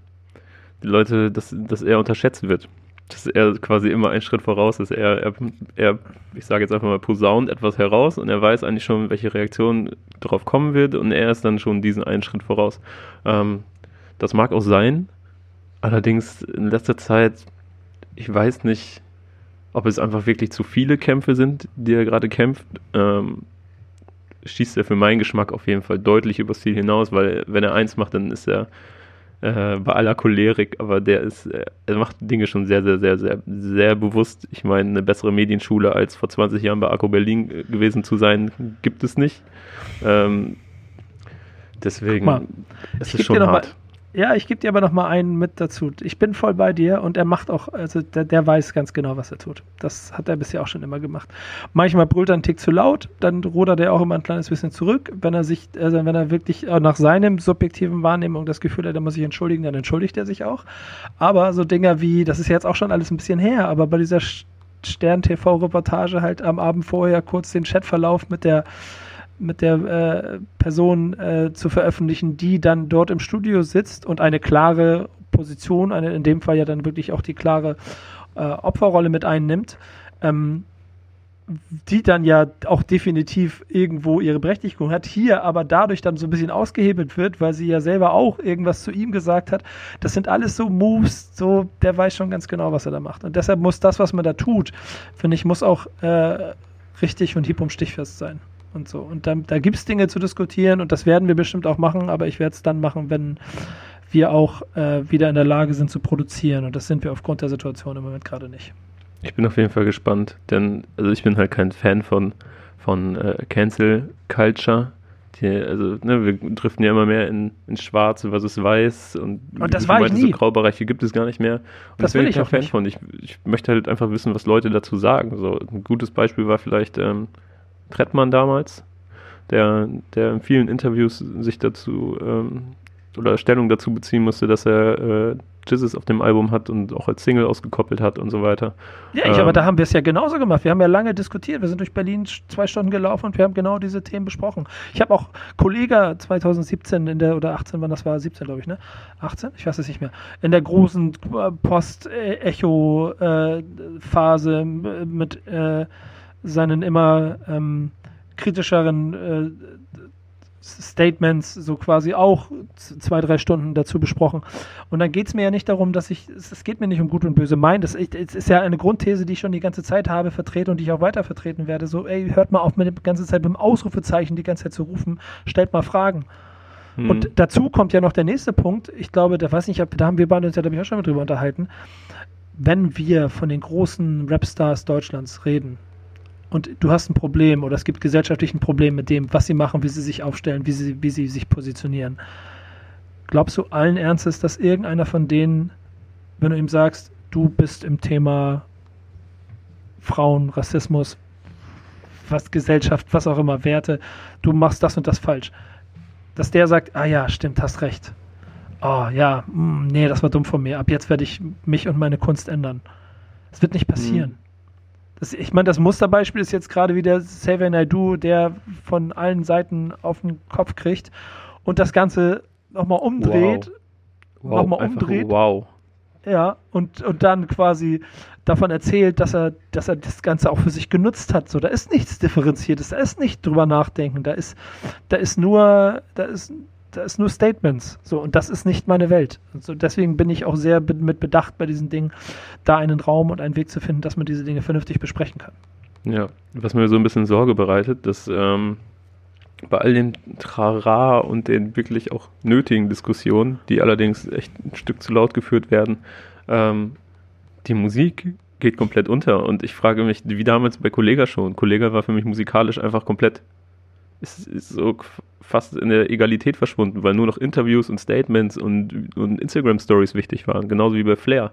die Leute, dass, dass er unterschätzt wird. Dass er quasi immer einen Schritt voraus ist. Er, er, er ich sage jetzt einfach mal, posaunt etwas heraus und er weiß eigentlich schon, welche Reaktion darauf kommen wird und er ist dann schon diesen einen Schritt voraus. Ähm, das mag auch sein, Allerdings in letzter Zeit, ich weiß nicht, ob es einfach wirklich zu viele Kämpfe sind, die er gerade kämpft. Ähm, schießt er für meinen Geschmack auf jeden Fall deutlich übers Ziel hinaus, weil wenn er eins macht, dann ist er äh, bei aller Cholerik, aber der ist, äh, er macht Dinge schon sehr, sehr, sehr, sehr, sehr bewusst. Ich meine, eine bessere Medienschule als vor 20 Jahren bei Akku Berlin äh, gewesen zu sein, gibt es nicht. Ähm, deswegen mal, es ist schon hart. Mal, ja, ich gebe dir aber noch mal einen mit dazu. Ich bin voll bei dir und er macht auch, also der, der, weiß ganz genau, was er tut. Das hat er bisher auch schon immer gemacht. Manchmal brüllt er einen Tick zu laut, dann rudert er auch immer ein kleines bisschen zurück. Wenn er sich, also wenn er wirklich nach seinem subjektiven Wahrnehmung das Gefühl hat, er muss sich entschuldigen, dann entschuldigt er sich auch. Aber so Dinger wie, das ist jetzt auch schon alles ein bisschen her, aber bei dieser Stern-TV-Reportage halt am Abend vorher kurz den Chatverlauf mit der mit der äh, Person äh, zu veröffentlichen, die dann dort im Studio sitzt und eine klare Position, eine, in dem Fall ja dann wirklich auch die klare äh, Opferrolle mit einnimmt, ähm, die dann ja auch definitiv irgendwo ihre Berechtigung hat, hier aber dadurch dann so ein bisschen ausgehebelt wird, weil sie ja selber auch irgendwas zu ihm gesagt hat. Das sind alles so Moves, so der weiß schon ganz genau, was er da macht. Und deshalb muss das, was man da tut, finde ich, muss auch äh, richtig und hieb- und stichfest sein und so. Und da, da gibt es Dinge zu diskutieren und das werden wir bestimmt auch machen, aber ich werde es dann machen, wenn wir auch äh, wieder in der Lage sind zu produzieren. Und das sind wir aufgrund der Situation im Moment gerade nicht. Ich bin auf jeden Fall gespannt, denn also ich bin halt kein Fan von, von äh, Cancel Culture. Die, also, ne, wir driften ja immer mehr in, in Schwarz versus Weiß und, und das war ich nie. so Graubereiche gibt es gar nicht mehr. Und das bin ich kein Fan nicht. von. Ich, ich möchte halt einfach wissen, was Leute dazu sagen. So, ein gutes Beispiel war vielleicht ähm, Trettmann damals, der, der in vielen Interviews sich dazu ähm, oder Stellung dazu beziehen musste, dass er äh, Jizzes auf dem Album hat und auch als Single ausgekoppelt hat und so weiter. Ja, ich, Ähm, aber da haben wir es ja genauso gemacht. Wir haben ja lange diskutiert. Wir sind durch Berlin zwei Stunden gelaufen und wir haben genau diese Themen besprochen. Ich habe auch Kollege 2017 in der, oder 18, wann das war, 17 glaube ich, ne? 18? Ich weiß es nicht mehr. In der großen äh, Post-Echo-Phase mit äh, seinen immer ähm, kritischeren äh, Statements so quasi auch zwei, drei Stunden dazu besprochen. Und dann geht es mir ja nicht darum, dass ich, es, geht mir nicht um gut und böse meinen. Das es ist ja eine Grundthese, die ich schon die ganze Zeit habe, vertrete und die ich auch weiter vertreten werde. So, ey, hört mal auf, mit der ganzen Zeit mit dem Ausrufezeichen die ganze Zeit zu rufen, stellt mal Fragen. hm, Und dazu kommt ja noch der nächste Punkt. Ich glaube, da weiß nicht, da haben wir beide uns ja, glaube ich, auch schon mal drüber unterhalten. Wenn wir von den großen Rapstars Deutschlands reden und du hast ein Problem oder es gibt gesellschaftlich ein Problem mit dem, was sie machen, wie sie sich aufstellen, wie sie, wie sie sich positionieren, glaubst du allen Ernstes, dass irgendeiner von denen, wenn du ihm sagst, du bist im Thema Frauen, Rassismus, was Gesellschaft, was auch immer, Werte, du machst das und das falsch, dass der sagt, ah ja, stimmt, hast recht. Oh ja, mm, nee, das war dumm von mir. Ab jetzt werde ich mich und meine Kunst ändern. Das wird nicht passieren. Das, ich meine, das Musterbeispiel ist jetzt gerade wieder Xavier Naidoo, der von allen Seiten auf den Kopf kriegt und das Ganze nochmal umdreht. wow, nochmal einfach umdreht. Wow. Ja, und, und dann quasi davon erzählt, dass er, dass er das Ganze auch für sich genutzt hat. So, da ist nichts Differenziertes, da ist nicht drüber nachdenken, da ist, da ist nur, da ist, da ist nur Statements. So, und das ist nicht meine Welt. Und so, deswegen bin ich auch sehr mit Bedacht bei diesen Dingen, da einen Raum und einen Weg zu finden, dass man diese Dinge vernünftig besprechen kann. Ja, was mir so ein bisschen Sorge bereitet, dass ähm, bei all dem Trara und den wirklich auch nötigen Diskussionen, die allerdings echt ein Stück zu laut geführt werden, ähm, die Musik geht komplett unter. Und ich frage mich, wie damals bei Kollega schon. Kollega war für mich musikalisch einfach komplett, ist, ist so fast in der Egalität verschwunden, weil nur noch Interviews und Statements und, und Instagram-Stories wichtig waren, genauso wie bei Flair.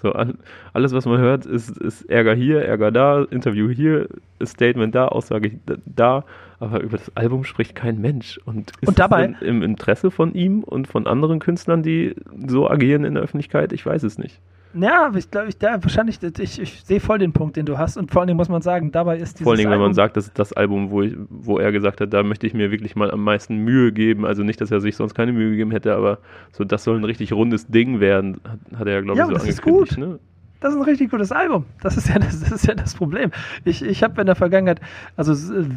So, all, alles, was man hört, ist, ist Ärger hier, Ärger da, Interview hier, Statement da, Aussage da- aber über das Album spricht kein Mensch. Und ist Und dabei- im Interesse von ihm und von anderen Künstlern, die so agieren in der Öffentlichkeit? Ich weiß es nicht. Ja, ich glaube, ich, da, wahrscheinlich, ich, ich sehe voll den Punkt, den du hast. Und vor allen Dingen muss man sagen, dabei ist dieses Vor allen Dingen, wenn man sagt, das ist das Album, wo, ich, wo er gesagt hat, da möchte ich mir wirklich mal am meisten Mühe geben. Also nicht, dass er sich sonst keine Mühe gegeben hätte, aber so, das soll ein richtig rundes Ding werden, hat, er ja, glaube Ja, ich, so das ist angekündigt. gut. Ne? Das ist ein richtig gutes Album. Das ist ja das, das, ist ja das Problem. Ich, ich habe in der Vergangenheit, also,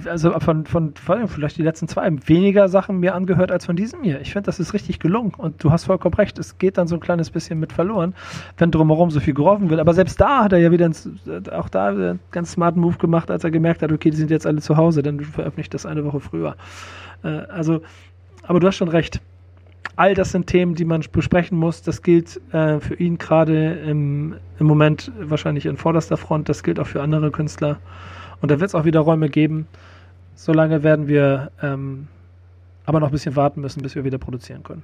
also von, von, vielleicht die letzten zwei, weniger Sachen mir angehört als von diesem hier. Ich finde, das ist richtig gelungen. Und du hast vollkommen recht, es geht dann so ein kleines bisschen mit verloren, wenn drumherum so viel geworfen wird. Aber selbst da hat er ja wieder, einen, auch da einen ganz smarten Move gemacht, als er gemerkt hat, okay, die sind jetzt alle zu Hause, dann veröffentlicht das eine Woche früher. Äh, also, aber du hast schon recht all das sind Themen, die man besprechen muss. Das gilt äh, für ihn gerade im, im Moment wahrscheinlich in vorderster Front. Das gilt auch für andere Künstler. Und da wird es auch wieder Räume geben. Solange werden wir ähm, aber noch ein bisschen warten müssen, bis wir wieder produzieren können.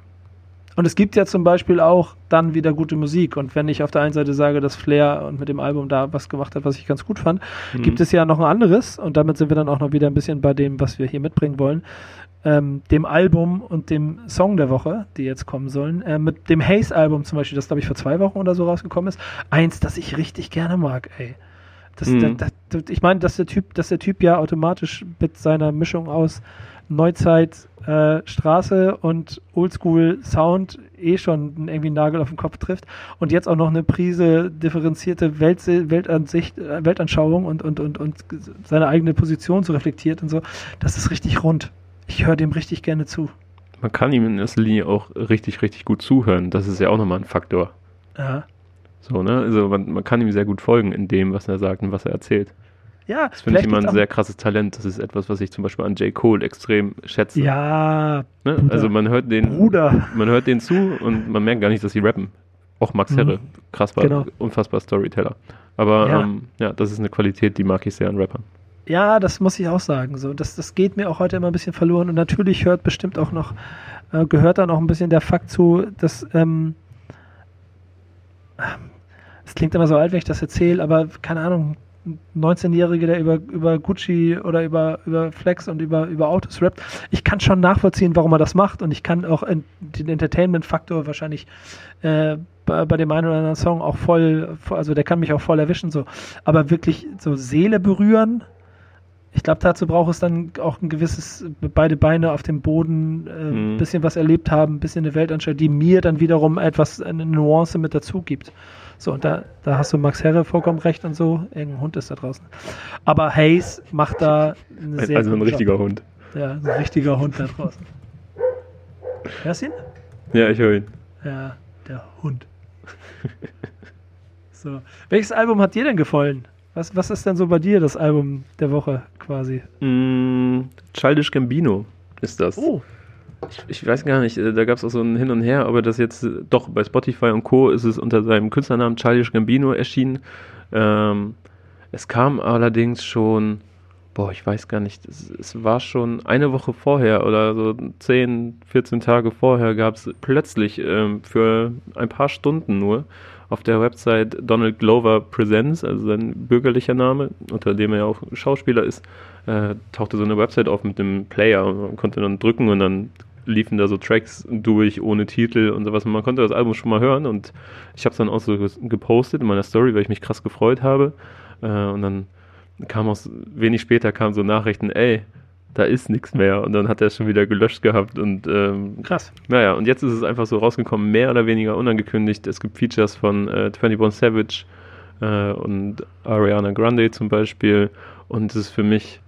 Und es gibt ja zum Beispiel auch dann wieder gute Musik. Und wenn ich auf der einen Seite sage, dass Flair und mit dem Album da was gemacht hat, was ich ganz gut fand, Mhm. gibt es ja noch ein anderes. Und damit sind wir dann auch noch wieder ein bisschen bei dem, was wir hier mitbringen wollen. Ähm, dem Album und dem Song der Woche, die jetzt kommen sollen. Äh, mit dem Haze-Album zum Beispiel, das glaube ich vor zwei Wochen oder so rausgekommen ist. Eins, das ich richtig gerne mag, ey. Das, Mhm. da, da, ich meine, dass der Typ, dass der Typ ja automatisch mit seiner Mischung aus Neuzeit, äh, Straße und Oldschool Sound eh schon irgendwie einen Nagel auf den Kopf trifft und jetzt auch noch eine Prise differenzierte Welt, Weltansicht, äh, Weltanschauung und, und, und, und seine eigene Position so reflektiert und so. Das ist richtig rund. Ich höre dem richtig gerne zu. Man kann ihm in erster Linie auch richtig, richtig gut zuhören. Das ist ja auch nochmal ein Faktor. Ja, So, ne? Also man, man kann ihm sehr gut folgen in dem, was er sagt und was er erzählt. ja Das finde ich immer ein sehr krasses Talent. Das ist etwas, was ich zum Beispiel an J. Cole extrem schätze. Ja, ne? Bruder. Also man hört den, Bruder. man hört den zu und man merkt gar nicht, dass sie rappen. Auch Max Mhm. Herre, krass war, Genau. unfassbar Storyteller. Aber ja. Ähm, ja, das ist eine Qualität, die mag ich sehr an Rappern. Ja, das muss ich auch sagen. So, das, das geht mir auch heute immer ein bisschen verloren. Und natürlich hört bestimmt auch noch, äh, gehört dann auch ein bisschen der Fakt zu, dass ähm, es klingt immer so alt, wenn ich das erzähle, aber keine Ahnung, 19-Jährige, der über, über Gucci oder über, über Flex und über, über Autos rappt. Ich kann schon nachvollziehen, warum er das macht und ich kann auch den Entertainment-Faktor wahrscheinlich äh, bei, bei, dem einen oder anderen Song auch voll, also der kann mich auch voll erwischen, so. Aber wirklich so Seele berühren, ich glaube, dazu braucht es dann auch ein gewisses, beide Beine auf dem Boden, ein äh, mhm. bisschen was erlebt haben, ein bisschen eine Weltanschauung, die mir dann wiederum etwas, eine Nuance mit dazu gibt. So, und da, da hast du Max Herre vollkommen recht und so. Irgendein Hund ist da draußen. Aber Hayes macht da eine sehr Also ein richtiger Job. Hund. Ja, ein richtiger Hund da draußen. Hörst du ihn? Ja, ich höre ihn. Ja, der Hund. so. Welches Album hat dir denn gefallen? Was, was ist denn so bei dir das Album der Woche quasi? Mm, Childish Gambino ist das. Oh. Ich, ich weiß gar nicht, äh, da gab es auch so ein Hin und Her, aber das jetzt äh, doch bei Spotify und Co. ist es unter seinem Künstlernamen Childish Gambino erschienen. Ähm, es kam allerdings schon, boah, ich weiß gar nicht, es, es, war schon eine Woche vorher oder so 10, 14 Tage vorher gab es plötzlich ähm, für ein paar Stunden nur auf der Website Donald Glover Presents, also sein bürgerlicher Name, unter dem er ja auch Schauspieler ist, äh, tauchte so eine Website auf mit dem Player man konnte dann drücken und dann liefen da so Tracks durch ohne Titel und sowas. Und man konnte das Album schon mal hören und ich habe es dann auch so gepostet in meiner Story, weil ich mich krass gefreut habe. Äh, und dann kam auch wenig später kamen so Nachrichten, ey, da ist nichts mehr. Und dann hat er es schon wieder gelöscht gehabt. Und ähm, krass. Naja, und jetzt ist es einfach so rausgekommen, mehr oder weniger unangekündigt. Es gibt Features von äh, 21 Savage äh, und Ariana Grande zum Beispiel. Und es ist für mich,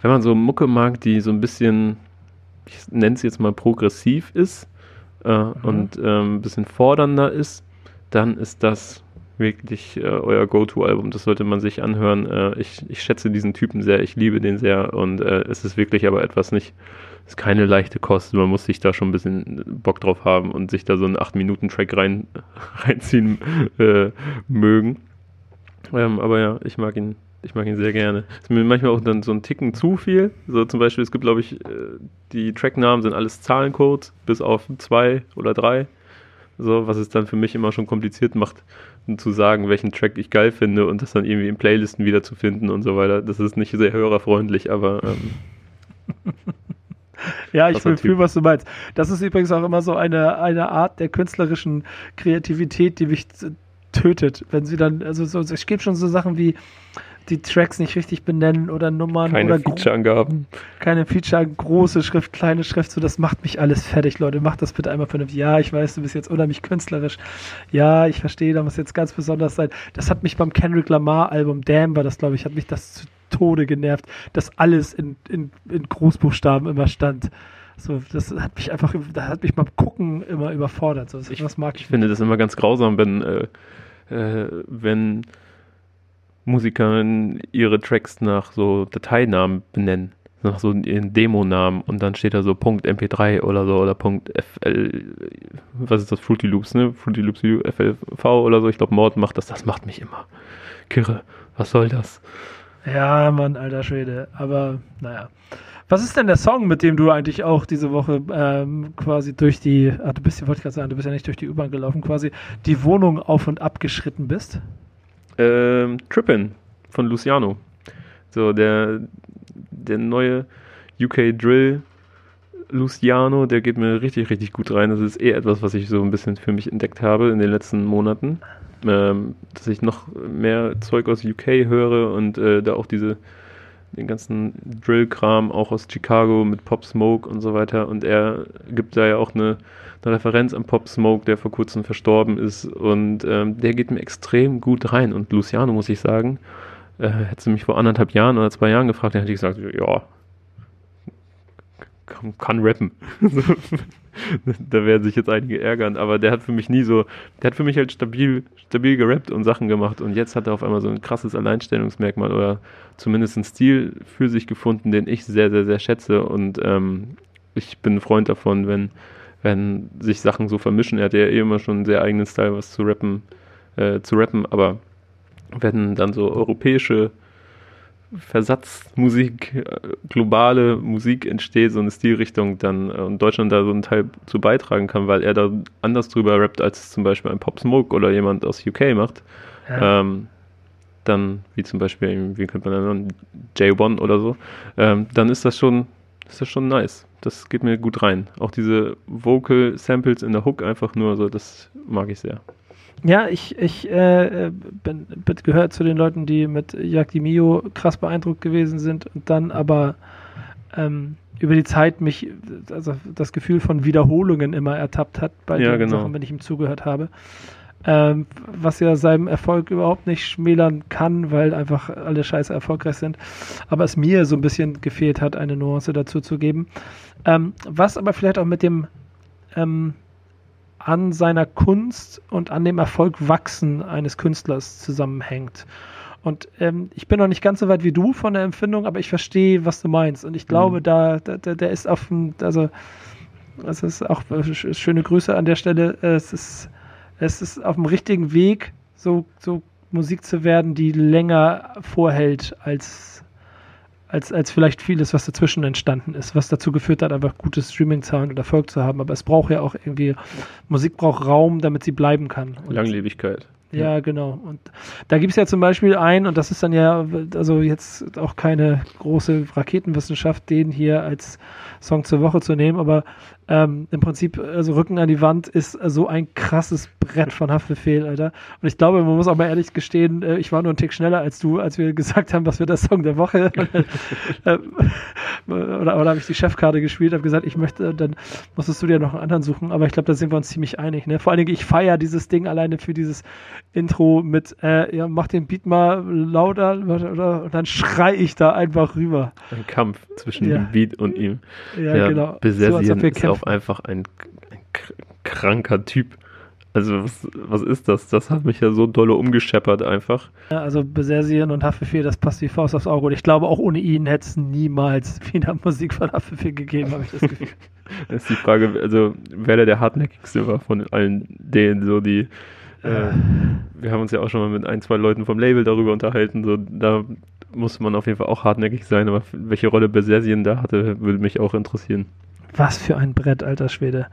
wenn man so Mucke mag, die so ein bisschen, ich nenne es jetzt mal progressiv ist äh, mhm. und ähm, ein bisschen fordernder ist, dann ist das wirklich äh, euer Go-To-Album. Das sollte man sich anhören. Äh, ich, ich schätze diesen Typen sehr, ich liebe den sehr und äh, es ist wirklich aber etwas nicht, es ist keine leichte Kost. Man muss sich da schon ein bisschen Bock drauf haben und sich da so einen 8-Minuten-Track rein, reinziehen äh, mögen. Ähm, aber ja, ich mag ihn. Ich mag ihn sehr gerne. Ist mir manchmal auch dann so ein Ticken zu viel. So zum Beispiel, es gibt, glaube ich, äh, die Tracknamen sind alles Zahlencodes, bis auf zwei oder drei. So, was es dann für mich immer schon kompliziert macht, zu sagen, welchen Track ich geil finde und das dann irgendwie in Playlisten wiederzufinden und so weiter. Das ist nicht sehr hörerfreundlich, aber. Ähm, ja, ich fühle, was du meinst. Das ist übrigens auch immer so eine, eine Art der künstlerischen Kreativität, die mich tötet. Wenn sie dann, also so, es gibt schon so Sachen wie, die Tracks nicht richtig benennen oder Nummern keine oder Feature-Angaben. Keine Feature, große Schrift, kleine Schrift, so das macht mich alles fertig, Leute. Macht das bitte einmal vernünftig. Ja, ich weiß, du bist jetzt unheimlich künstlerisch. Ja, ich verstehe, da muss jetzt ganz besonders sein. Das hat mich beim Kendrick Lamar Album Damn war das, glaube ich, hat mich das zu Tode genervt, dass alles in, in, in Großbuchstaben immer stand. So, das hat mich einfach, das hat mich beim Gucken immer überfordert. So, ich, mag ich, ich finde das immer ganz grausam, wenn, äh, äh, wenn Musiker ihre Tracks nach so Dateinamen benennen, nach so ihren Demonamen und dann steht da so Punkt MP3 oder so oder Punkt FL, was ist das, Fruity Loops, ne? Fruity Loops FLV oder so, ich glaube Mord macht das, das macht mich immer kirre. Was soll das? Ja, Mann, alter Schwede, aber naja. Was ist denn der Song, mit dem du eigentlich auch diese Woche ähm, quasi durch die, ah, du bist, wollte ich gerade sagen, du bist ja nicht durch die U-Bahn gelaufen, quasi die Wohnung auf und ab geschritten bist? Ähm, Trippin von Luciano. So, der, der neue UK Drill Luciano, der geht mir richtig, richtig gut rein. Das ist eh etwas, was ich so ein bisschen für mich entdeckt habe in den letzten Monaten. Ähm, dass ich noch mehr Zeug aus UK höre und äh, da auch diese den ganzen Drill-Kram auch aus Chicago mit Pop Smoke und so weiter. Und er gibt da ja auch eine eine Referenz an Pop Smoke, der vor kurzem verstorben ist. Und ähm, der geht mir extrem gut rein. Und Luciano, muss ich sagen, äh, hätte mich vor anderthalb Jahren oder zwei Jahren gefragt, dann hätte ich gesagt, ja, kann, kann rappen. da werden sich jetzt einige ärgern, aber der hat für mich nie so, der hat für mich halt stabil, stabil gerappt und Sachen gemacht und jetzt hat er auf einmal so ein krasses Alleinstellungsmerkmal oder zumindest einen Stil für sich gefunden, den ich sehr, sehr, sehr schätze und ähm, ich bin ein Freund davon, wenn wenn sich Sachen so vermischen. Er hat ja eh immer schon einen sehr eigenen Style, was zu rappen, äh, zu rappen, aber wenn dann so europäische Versatzmusik, äh, globale Musik entsteht, so eine Stilrichtung, dann äh, und Deutschland da so einen Teil zu beitragen kann, weil er da anders drüber rappt, als zum Beispiel ein Pop Smoke oder jemand aus UK macht, ja. ähm, dann, wie zum Beispiel, wie könnte man da nennen, J1 oder so, ähm, dann ist das schon, ist das schon nice. Das geht mir gut rein. Auch diese Vocal Samples in der Hook einfach nur so, das mag ich sehr. Ja, ich, ich äh, bin, bin gehört zu den Leuten, die mit Jacques Mio krass beeindruckt gewesen sind und dann aber ähm, über die Zeit mich also das Gefühl von Wiederholungen immer ertappt hat bei Ja, den genau. Sachen, wenn ich ihm zugehört habe. Ähm, was ja seinem Erfolg überhaupt nicht schmälern kann, weil einfach alle Scheiße erfolgreich sind. Aber es mir so ein bisschen gefehlt hat, eine Nuance dazu zu geben. Ähm, was aber vielleicht auch mit dem ähm, an seiner Kunst und an dem Erfolg wachsen eines Künstlers zusammenhängt. Und ähm, ich bin noch nicht ganz so weit wie du von der Empfindung, aber ich verstehe, was du meinst. Und ich glaube, Mhm. da, da, der ist auf dem, also es ist auch äh, sch- schöne Grüße an der Stelle. Äh, Es ist, es ist auf dem richtigen Weg, so, so Musik zu werden, die länger vorhält als, als, als vielleicht vieles, was dazwischen entstanden ist, was dazu geführt hat, einfach gutes Streaming-Zahlen und Erfolg zu haben. Aber es braucht ja auch irgendwie, Musik braucht Raum, damit sie bleiben kann. Und Langlebigkeit. Ja, genau. Und da gibt es ja zum Beispiel einen, und das ist dann ja, also jetzt auch keine große Raketenwissenschaft, den hier als Song zur Woche zu nehmen, aber ähm, im Prinzip, also Rücken an die Wand ist so ein krasses Brett von Haftbefehl, Alter. Und ich glaube, man muss auch mal ehrlich gestehen, äh, ich war nur einen Tick schneller als du, als wir gesagt haben, was wird der Song der Woche. äh, oder oder habe ich die Chefkarte gespielt, habe gesagt, ich möchte, dann musstest du dir noch einen anderen suchen, aber ich glaube, da sind wir uns ziemlich einig. Ne? Vor allen Dingen, ich feiere dieses Ding alleine für dieses Intro mit, äh, ja, mach den Beat mal lauter oder, und dann schrei ich da einfach rüber. Ein Kampf zwischen Ja. dem Beat und ihm. Ja, Ja, genau. Besessien wir ist kämpfen. auch einfach ein, ein kr- kranker Typ. Also was, was ist das? Das hat mich ja so dolle umgescheppert einfach. Ja, also Besersien und Haftbefehl, das passt wie Faust aufs Auge. Und ich glaube, auch ohne ihn hätte es niemals wieder Musik von Haftbefehl gegeben, habe ich das Gefühl. Das ist die Frage, also wer der hartnäckigste war von allen denen, so die äh, wir haben uns ja auch schon mal mit ein, zwei Leuten vom Label darüber unterhalten, so da muss man auf jeden Fall auch hartnäckig sein, aber welche Rolle Besessien da hatte, würde mich auch interessieren. Was für ein Brett, alter Schwede.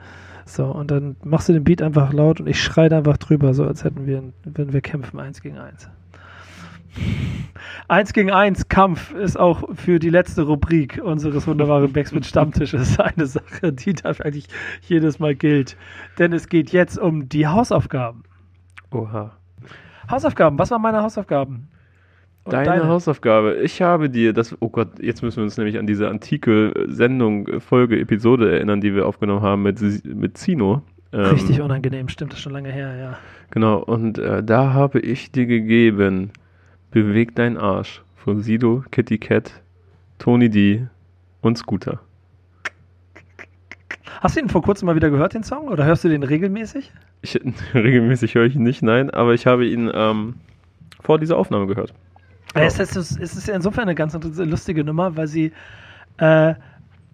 So, und dann machst du den Beat einfach laut und ich schreie einfach drüber, so als hätten wir, wenn wir kämpfen, eins gegen eins. Eins gegen eins Kampf ist auch für die letzte Rubrik unseres wunderbaren Backspin Stammtisches eine Sache, die da eigentlich jedes Mal gilt. Denn es geht jetzt um die Hausaufgaben. Oha. Hausaufgaben, was waren meine Hausaufgaben? Und Deine, Hausaufgabe. Ich habe dir das, oh Gott, jetzt müssen wir uns nämlich an diese antike Sendung, äh, Folge, Episode erinnern, die wir aufgenommen haben mit, mit Zino. Ähm, Richtig unangenehm, stimmt, das ist schon lange her, ja. Genau, und äh, da habe ich dir gegeben, Beweg dein Arsch von Sido, Kitty Cat, Tony D und Scooter. Hast du ihn vor kurzem mal wieder gehört, den Song? Oder hörst du den regelmäßig? Ich, regelmäßig höre ich ihn nicht, nein, aber ich habe ihn ähm, vor dieser Aufnahme gehört. Ja. Es, ist, es ist ja insofern eine ganz lustige Nummer, weil sie, äh,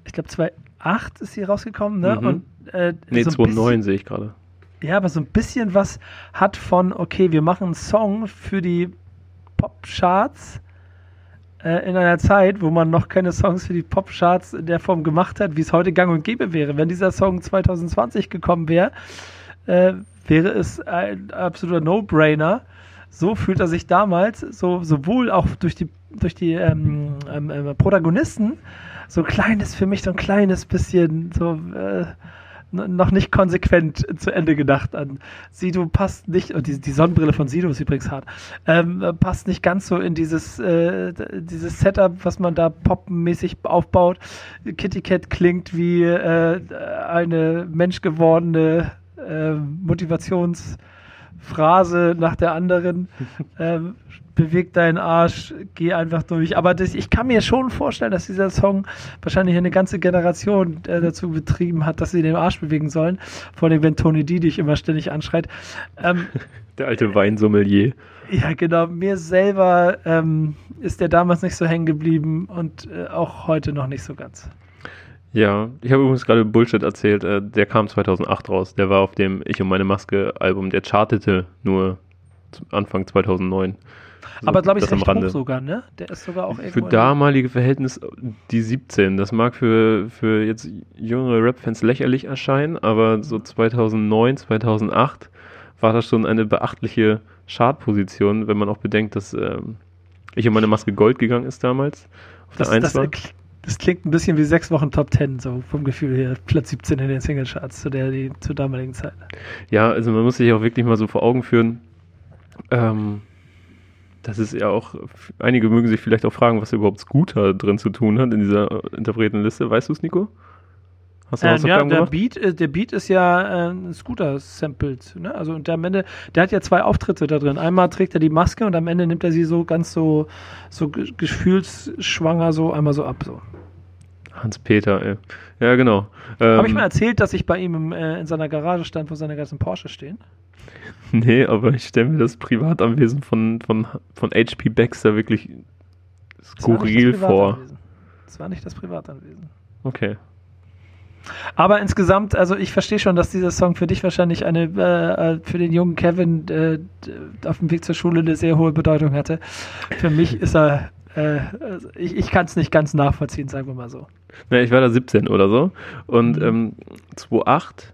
ich glaube 2008 ist sie rausgekommen, ne? Mhm. Und, äh, Nee, so ein 2009 sehe ich gerade. Ja, aber so ein bisschen was hat von, okay, wir machen einen Song für die Popcharts äh, in einer Zeit, wo man noch keine Songs für die Popcharts in der Form gemacht hat, wie es heute gang und gäbe wäre. Wenn dieser Song 2020 gekommen wäre, äh, wäre es ein absoluter No-Brainer. So fühlt er sich damals, so, sowohl auch durch die, durch die ähm, ähm, ähm, Protagonisten, so ein kleines, für mich so ein kleines bisschen, so äh, noch nicht konsequent zu Ende gedacht an. Sido passt nicht, und die, die Sonnenbrille von Sido ist übrigens hart, ähm, äh, passt nicht ganz so in dieses, äh, dieses Setup, was man da popmäßig aufbaut. Kitty Cat klingt wie äh, eine menschgewordene äh, Motivationsphrase nach der anderen. ähm, beweg deinen Arsch, geh einfach durch. Aber das, ich kann mir schon vorstellen, dass dieser Song wahrscheinlich eine ganze Generation äh, dazu betrieben hat, dass sie den Arsch bewegen sollen. Vor allem, wenn Tony D dich immer ständig anschreit. Ähm, Der alte Weinsommelier. ja, genau. Mir selber ähm, ist der damals nicht so hängen geblieben und äh, auch heute noch nicht so ganz. Ja, ich habe übrigens gerade Bullshit erzählt. Äh, der kam 2008 raus. Der war auf dem Ich und meine Maske Album. Der chartete nur Anfang 2009. Also Aber glaube ich, recht hoch sogar, ne? Der ist sogar auch Für in- damalige Verhältnis die 17. Das mag für, für jetzt jüngere Rap-Fans lächerlich erscheinen, aber so 2009, 2008 war das schon eine beachtliche Chartposition, wenn man auch bedenkt, dass ähm, ich um meine Maske Gold gegangen ist damals. Auf das, der 1 das, war. Das klingt ein bisschen wie sechs Wochen Top 10, so vom Gefühl her. Platz 17 in den Singlecharts zu der die, zur damaligen Zeit. Ja, also man muss sich auch wirklich mal so vor Augen führen. Ähm, das ist ja auch, einige mögen sich vielleicht auch fragen, was überhaupt Scooter drin zu tun hat in dieser Interpretenliste. Weißt du es, Nico? Hast du äh, ja, der Beat, der Beat ist ja äh, Scooter-sampled. Ne? Also und der am Ende, der hat ja zwei Auftritte da drin. Einmal trägt er die Maske und am Ende nimmt er sie so ganz so, so gefühlsschwanger so einmal so ab. So. Hans-Peter, ey. Ja, genau. Ähm, Habe ich mal erzählt, dass ich bei ihm im, äh, in seiner Garage stand, wo seine ganzen Porsche stehen? Nee, aber ich stelle mir das Privatanwesen von, von, von HP Baxter wirklich skurril das vor. Das war nicht das Privatanwesen. Okay. Aber insgesamt, also ich verstehe schon, dass dieser Song für dich wahrscheinlich eine, äh, äh, für den jungen Kevin äh, auf dem Weg zur Schule eine sehr hohe Bedeutung hatte. Für mich ist er, äh, also ich, ich kann es nicht ganz nachvollziehen, sagen wir mal so. Ja, ich war da 17 oder so und mhm. ähm, 2008,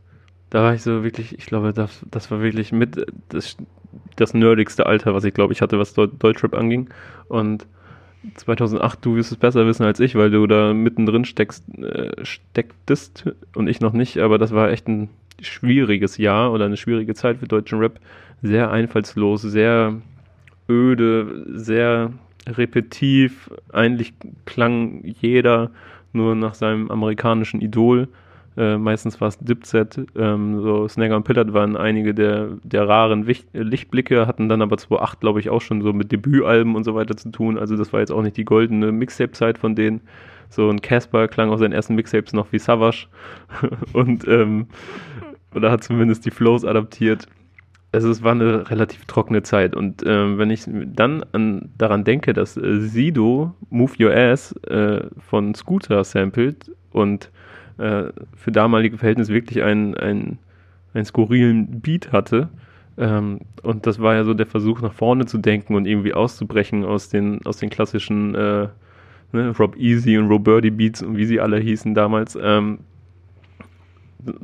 da war ich so wirklich, ich glaube, das, das war wirklich mit das, das nerdigste Alter, was ich glaube ich hatte, was Deutschrap anging und 2008, du wirst es besser wissen als ich, weil du da mittendrin steckst, äh, stecktest und ich noch nicht, aber das war echt ein schwieriges Jahr oder eine schwierige Zeit für deutschen Rap. Sehr einfallslos, sehr öde, sehr repetitiv. Eigentlich klang jeder nur nach seinem amerikanischen Idol. Äh, meistens war es Dipset. Ähm, so Snagger und Pillard waren einige der, der raren Wicht Lichtblicke, hatten dann aber 2008, glaube ich, auch schon so mit Debütalben und so weiter zu tun. Also das war jetzt auch nicht die goldene Mixtape-Zeit von denen. So ein Casper klang auf seinen ersten Mixtapes noch wie Savage und ähm, oder hat zumindest die Flows adaptiert. Also es war eine relativ trockene Zeit und ähm, wenn ich dann an, daran denke, dass äh, Sido Move Your Ass äh, von Scooter sampled und äh, für damalige Verhältnisse wirklich einen, einen, einen skurrilen Beat hatte. Ähm, und das war ja so der Versuch, nach vorne zu denken und irgendwie auszubrechen aus den, aus den klassischen äh, ne, Rob Easy und Roberti Beats und wie sie alle hießen damals. Ähm,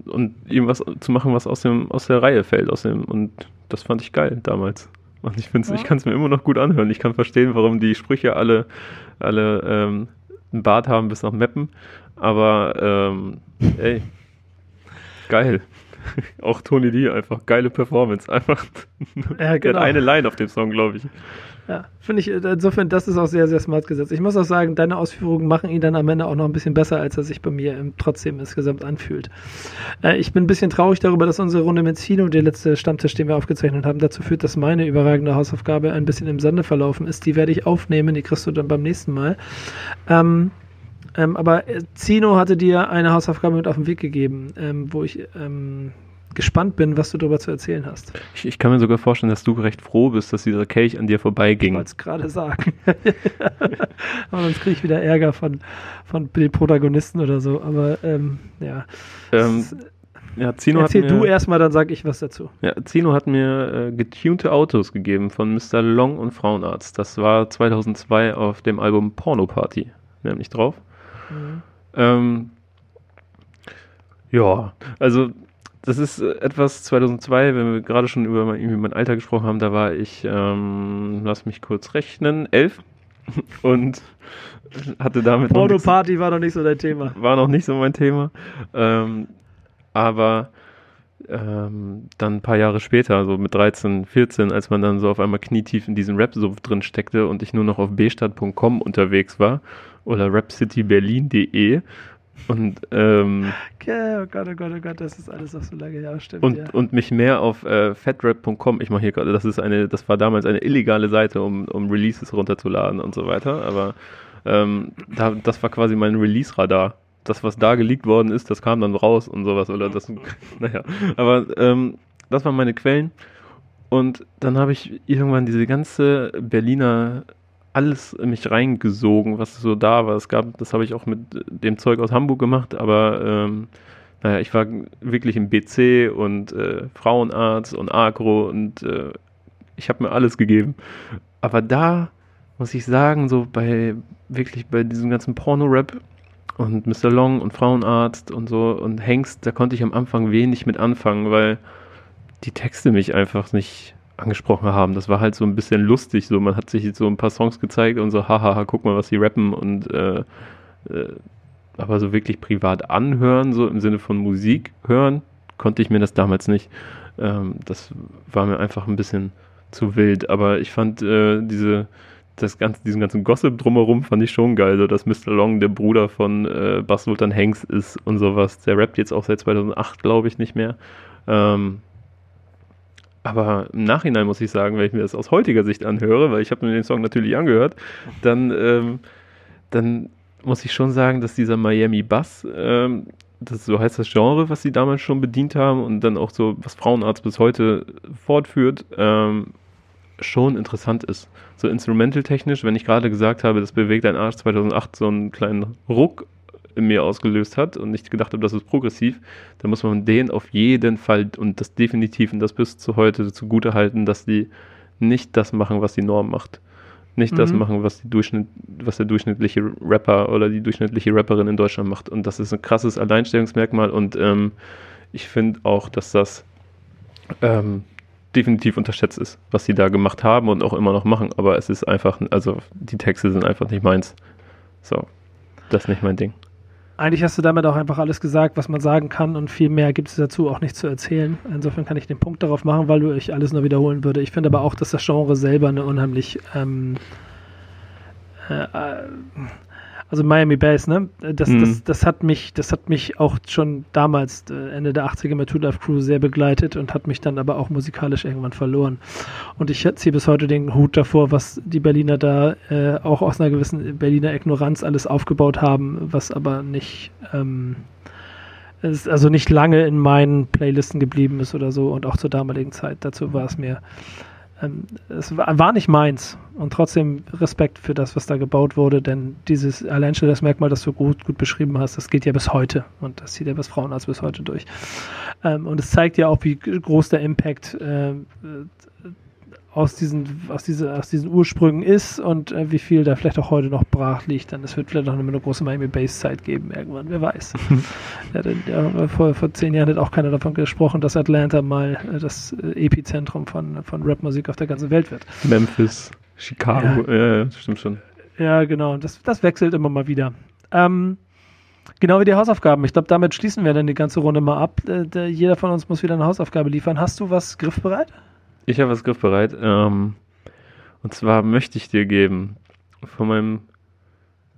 und irgendwas zu machen, was aus, dem, aus der Reihe fällt. Aus dem, und das fand ich geil damals. Und ich finde ja. ich kann es mir immer noch gut anhören. Ich kann verstehen, warum die Sprüche alle, alle ähm, einen Bart haben bis nach Meppen. Aber, ähm, ey, geil. Auch Tony D einfach geile Performance. Einfach ja, genau. eine Line auf dem Song, glaube ich. Ja, finde ich, insofern, das ist auch sehr, sehr smart gesetzt. Ich muss auch sagen, deine Ausführungen machen ihn dann am Ende auch noch ein bisschen besser, als er sich bei mir im, trotzdem insgesamt anfühlt. Äh, ich bin ein bisschen traurig darüber, dass unsere Runde mit Zino, der letzte Stammtisch, den wir aufgezeichnet haben, dazu führt, dass meine überragende Hausaufgabe ein bisschen im Sande verlaufen ist. Die werde ich aufnehmen, die kriegst du dann beim nächsten Mal. Ähm, ähm, aber äh, Zino hatte dir eine Hausaufgabe mit auf den Weg gegeben, ähm, wo ich ähm, gespannt bin, was du darüber zu erzählen hast. Ich, ich, kann mir sogar vorstellen, dass du recht froh bist, dass dieser Kelch an dir vorbeiging. Ich wollte es gerade sagen. aber sonst kriege ich wieder Ärger von, von den Protagonisten oder so. Aber ähm, ja. Ähm, ja, Zino Erzähl mir, du erstmal, dann sage ich was dazu. Ja, Zino hat mir äh, getunte Autos gegeben von Mr. Long und Frauenarzt. Das war 2002 auf dem Album Porno Party, nämlich drauf. Mhm. Ähm, ja, also das ist etwas 2002, wenn wir gerade schon über mein, mein Alter gesprochen haben, da war ich, ähm, lass mich kurz rechnen, elf und hatte damit Porno-Party war noch nicht so dein Thema. War noch nicht so mein Thema, ähm, aber ähm, dann ein paar Jahre später, so mit 13, 14, als man dann so auf einmal knietief in diesem Rap-Sumpf drin steckte und ich nur noch auf bstadt.com unterwegs war oder rapcityberlin.de und ähm, okay, oh Gott, oh Gott, oh Gott, das ist alles noch so lange, ja, stimmt. Und, ja. und mich mehr auf äh, fatrap.com, ich mache hier gerade, das ist eine, das war damals eine illegale Seite, um, um Releases runterzuladen und so weiter, aber ähm, da, das war quasi mein Release-Radar. Das, was da geleakt worden ist, das kam dann raus und sowas, oder das, naja, aber ähm, das waren meine Quellen. Und dann habe ich irgendwann diese ganze Berliner alles in mich reingesogen, was so da war. Es gab, das habe ich auch mit dem Zeug aus Hamburg gemacht, aber ähm, naja, ich war wirklich im BC und äh, Frauenarzt und Agro und äh, ich habe mir alles gegeben. Aber da muss ich sagen, so bei wirklich bei diesem ganzen Porno-Rap und Mr. Long und Frauenarzt und so und Hengst, da konnte ich am Anfang wenig mit anfangen, weil die Texte mich einfach nicht angesprochen haben. Das war halt so ein bisschen lustig. So, man hat sich so ein paar Songs gezeigt und so, hahaha, guck mal, was sie rappen und äh, äh, aber so wirklich privat anhören, so im Sinne von Musik hören, konnte ich mir das damals nicht. Ähm, das war mir einfach ein bisschen zu wild. Aber ich fand äh, diese, das ganze, diesen ganzen Gossip drumherum fand ich schon geil. So, dass Mr. Long der Bruder von äh, Bass Sultan Hanks ist und sowas. Der rappt jetzt auch seit 2008, glaube ich, nicht mehr. Ähm, aber im Nachhinein muss ich sagen, wenn ich mir das aus heutiger Sicht anhöre, weil ich habe mir den Song natürlich angehört, dann, ähm, dann muss ich schon sagen, dass dieser Miami Bass, ähm, das so heißt das Genre, was sie damals schon bedient haben und dann auch so, was Frauenarzt bis heute fortführt, ähm, schon interessant ist. So instrumental-technisch, wenn ich gerade gesagt habe, das bewegt ein Arsch 2008 so einen kleinen Ruck in mir ausgelöst hat und nicht gedacht habe, das ist progressiv, dann muss man den auf jeden Fall und das definitiv und das bis zu heute zugute halten, dass die nicht das machen, was die Norm macht. Nicht mhm. das machen, was, die Durchschnitt, was der durchschnittliche Rapper oder die durchschnittliche Rapperin in Deutschland macht. Und das ist ein krasses Alleinstellungsmerkmal und ähm, ich finde auch, dass das ähm, definitiv unterschätzt ist, was sie da gemacht haben und auch immer noch machen. Aber es ist einfach, also die Texte sind einfach nicht meins. So, das ist nicht mein Ding. Eigentlich hast du damit auch einfach alles gesagt, was man sagen kann und viel mehr gibt es dazu auch nicht zu erzählen. Insofern kann ich den Punkt darauf machen, weil du ich alles nur wiederholen würde. Ich finde aber auch, dass das Genre selber eine unheimlich ähm, äh, äh also Miami Bass, ne? Das, mhm. das, das hat mich, das hat mich auch schon damals, äh, Ende der 80er mit Two Life Crew sehr begleitet und hat mich dann aber auch musikalisch irgendwann verloren. Und ich ziehe bis heute den Hut davor, was die Berliner da äh, auch aus einer gewissen Berliner Ignoranz alles aufgebaut haben, was aber nicht ähm, ist also nicht lange in meinen Playlisten geblieben ist oder so und auch zur damaligen Zeit. Dazu war es mir ähm, es war nicht meins und trotzdem Respekt für das, was da gebaut wurde, denn dieses Alleinstellungsmerkmal, das du gut, gut beschrieben hast, das geht ja bis heute und das zieht ja bis Frauenarzt bis heute durch. Ähm, und es zeigt ja auch, wie groß der Impact äh, aus diesen, aus, diese, aus diesen Ursprüngen ist und äh, wie viel da vielleicht auch heute noch brach liegt. Dann es wird vielleicht noch eine, eine große Miami Base Zeit geben irgendwann, wer weiß. ja, denn, ja, vor, vor zehn Jahren hat auch keiner davon gesprochen, dass Atlanta mal äh, das äh, Epizentrum von, von Rapmusik auf der ganzen Welt wird. Memphis, Chicago, ja, ja stimmt schon. Ja, genau. Das, das wechselt immer mal wieder. Ähm, Genau wie die Hausaufgaben. Ich glaube, damit schließen wir dann die ganze Runde mal ab. Äh, jeder von uns muss wieder eine Hausaufgabe liefern. Hast du was griffbereit? Ich habe was griffbereit. Ähm, und zwar möchte ich dir geben von meinem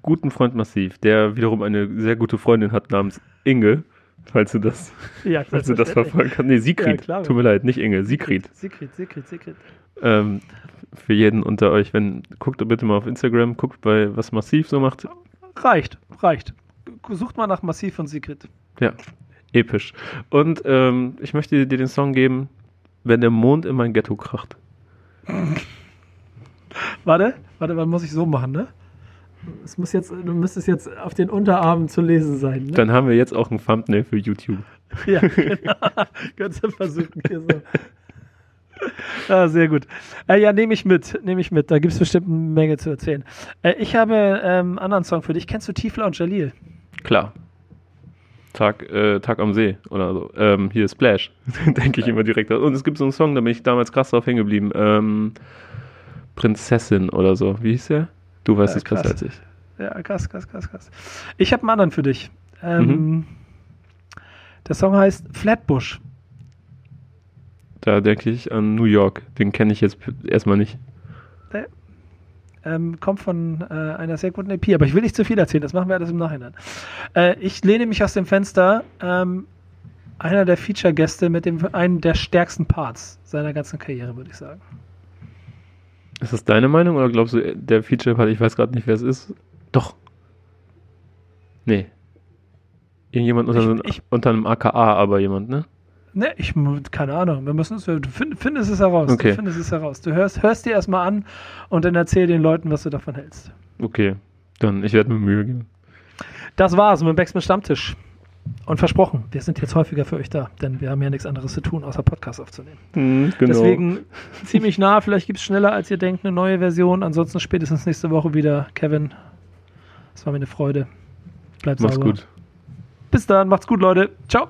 guten Freund Massiv, der wiederum eine sehr gute Freundin hat namens Inge, falls du das, ja, falls du das verfolgen kannst. Nee, Sigrid. Ja, Tut mir leid, nicht Inge, Sigrid. Sigrid, Sigrid, Sigrid. Ähm, für jeden unter euch, wenn, guckt bitte mal auf Instagram, guckt bei, was Massiv so macht. Reicht, reicht. Sucht mal nach Massiv und Sigrid. Ja, episch. Und ähm, ich möchte dir den Song geben, wenn der Mond in mein Ghetto kracht. warte, warte, man muss ich so machen, ne? Es muss jetzt, du müsstest jetzt auf den Unterarmen zu lesen sein. Ne? Dann haben wir jetzt auch ein Thumbnail für YouTube. ja, genau. Kannst du versuchen hier so. Ah, sehr gut. Äh, ja, nehme ich mit, nehme ich mit. Da gibt es bestimmt eine Menge zu erzählen. Äh, ich habe ähm, einen anderen Song für dich. Kennst du Tiefler und Jalil? Klar. Tag, äh, Tag am See oder so. Ähm, hier Splash, denke ich immer direkt. Und es gibt so einen Song, da bin ich damals krass drauf hängen geblieben. Ähm, Prinzessin oder so. Wie hieß der? Du weißt es besser als ich. Ja, krass, krass, krass, krass. Ich habe einen anderen für dich. Ähm, mhm. Der Song heißt Flatbush. Da denke ich an New York. Den kenne ich jetzt erstmal nicht. Ähm, kommt von äh, einer sehr guten EP, aber ich will nicht zu viel erzählen, das machen wir alles im Nachhinein. Äh, ich lehne mich aus dem Fenster. Ähm, einer der Feature-Gäste mit dem einen der stärksten Parts seiner ganzen Karriere, würde ich sagen. Ist das deine Meinung oder glaubst du, der Feature-Part, ich weiß gerade nicht, wer es ist? Doch. Nee. Irgendjemand unter, ich, ich, unter einem AKA, aber jemand, ne? Ne, ich, keine Ahnung, wir müssen es, du find, findest es heraus. Okay. Du findest es heraus. Du hörst, hörst dir erstmal an und dann erzähl den Leuten, was du davon hältst. Okay, dann, ich werde mir Mühe geben. Das war's mit Backspin Stammtisch. Und versprochen, wir sind jetzt häufiger für euch da, denn wir haben ja nichts anderes zu tun, außer Podcasts aufzunehmen. Mhm, genau. Deswegen ziemlich nah, vielleicht gibt es schneller, als ihr denkt, eine neue Version. Ansonsten spätestens nächste Woche wieder. Kevin, es war mir eine Freude. Bleibt Mach's sauber. gut. Bis dann, macht's gut, Leute. Ciao.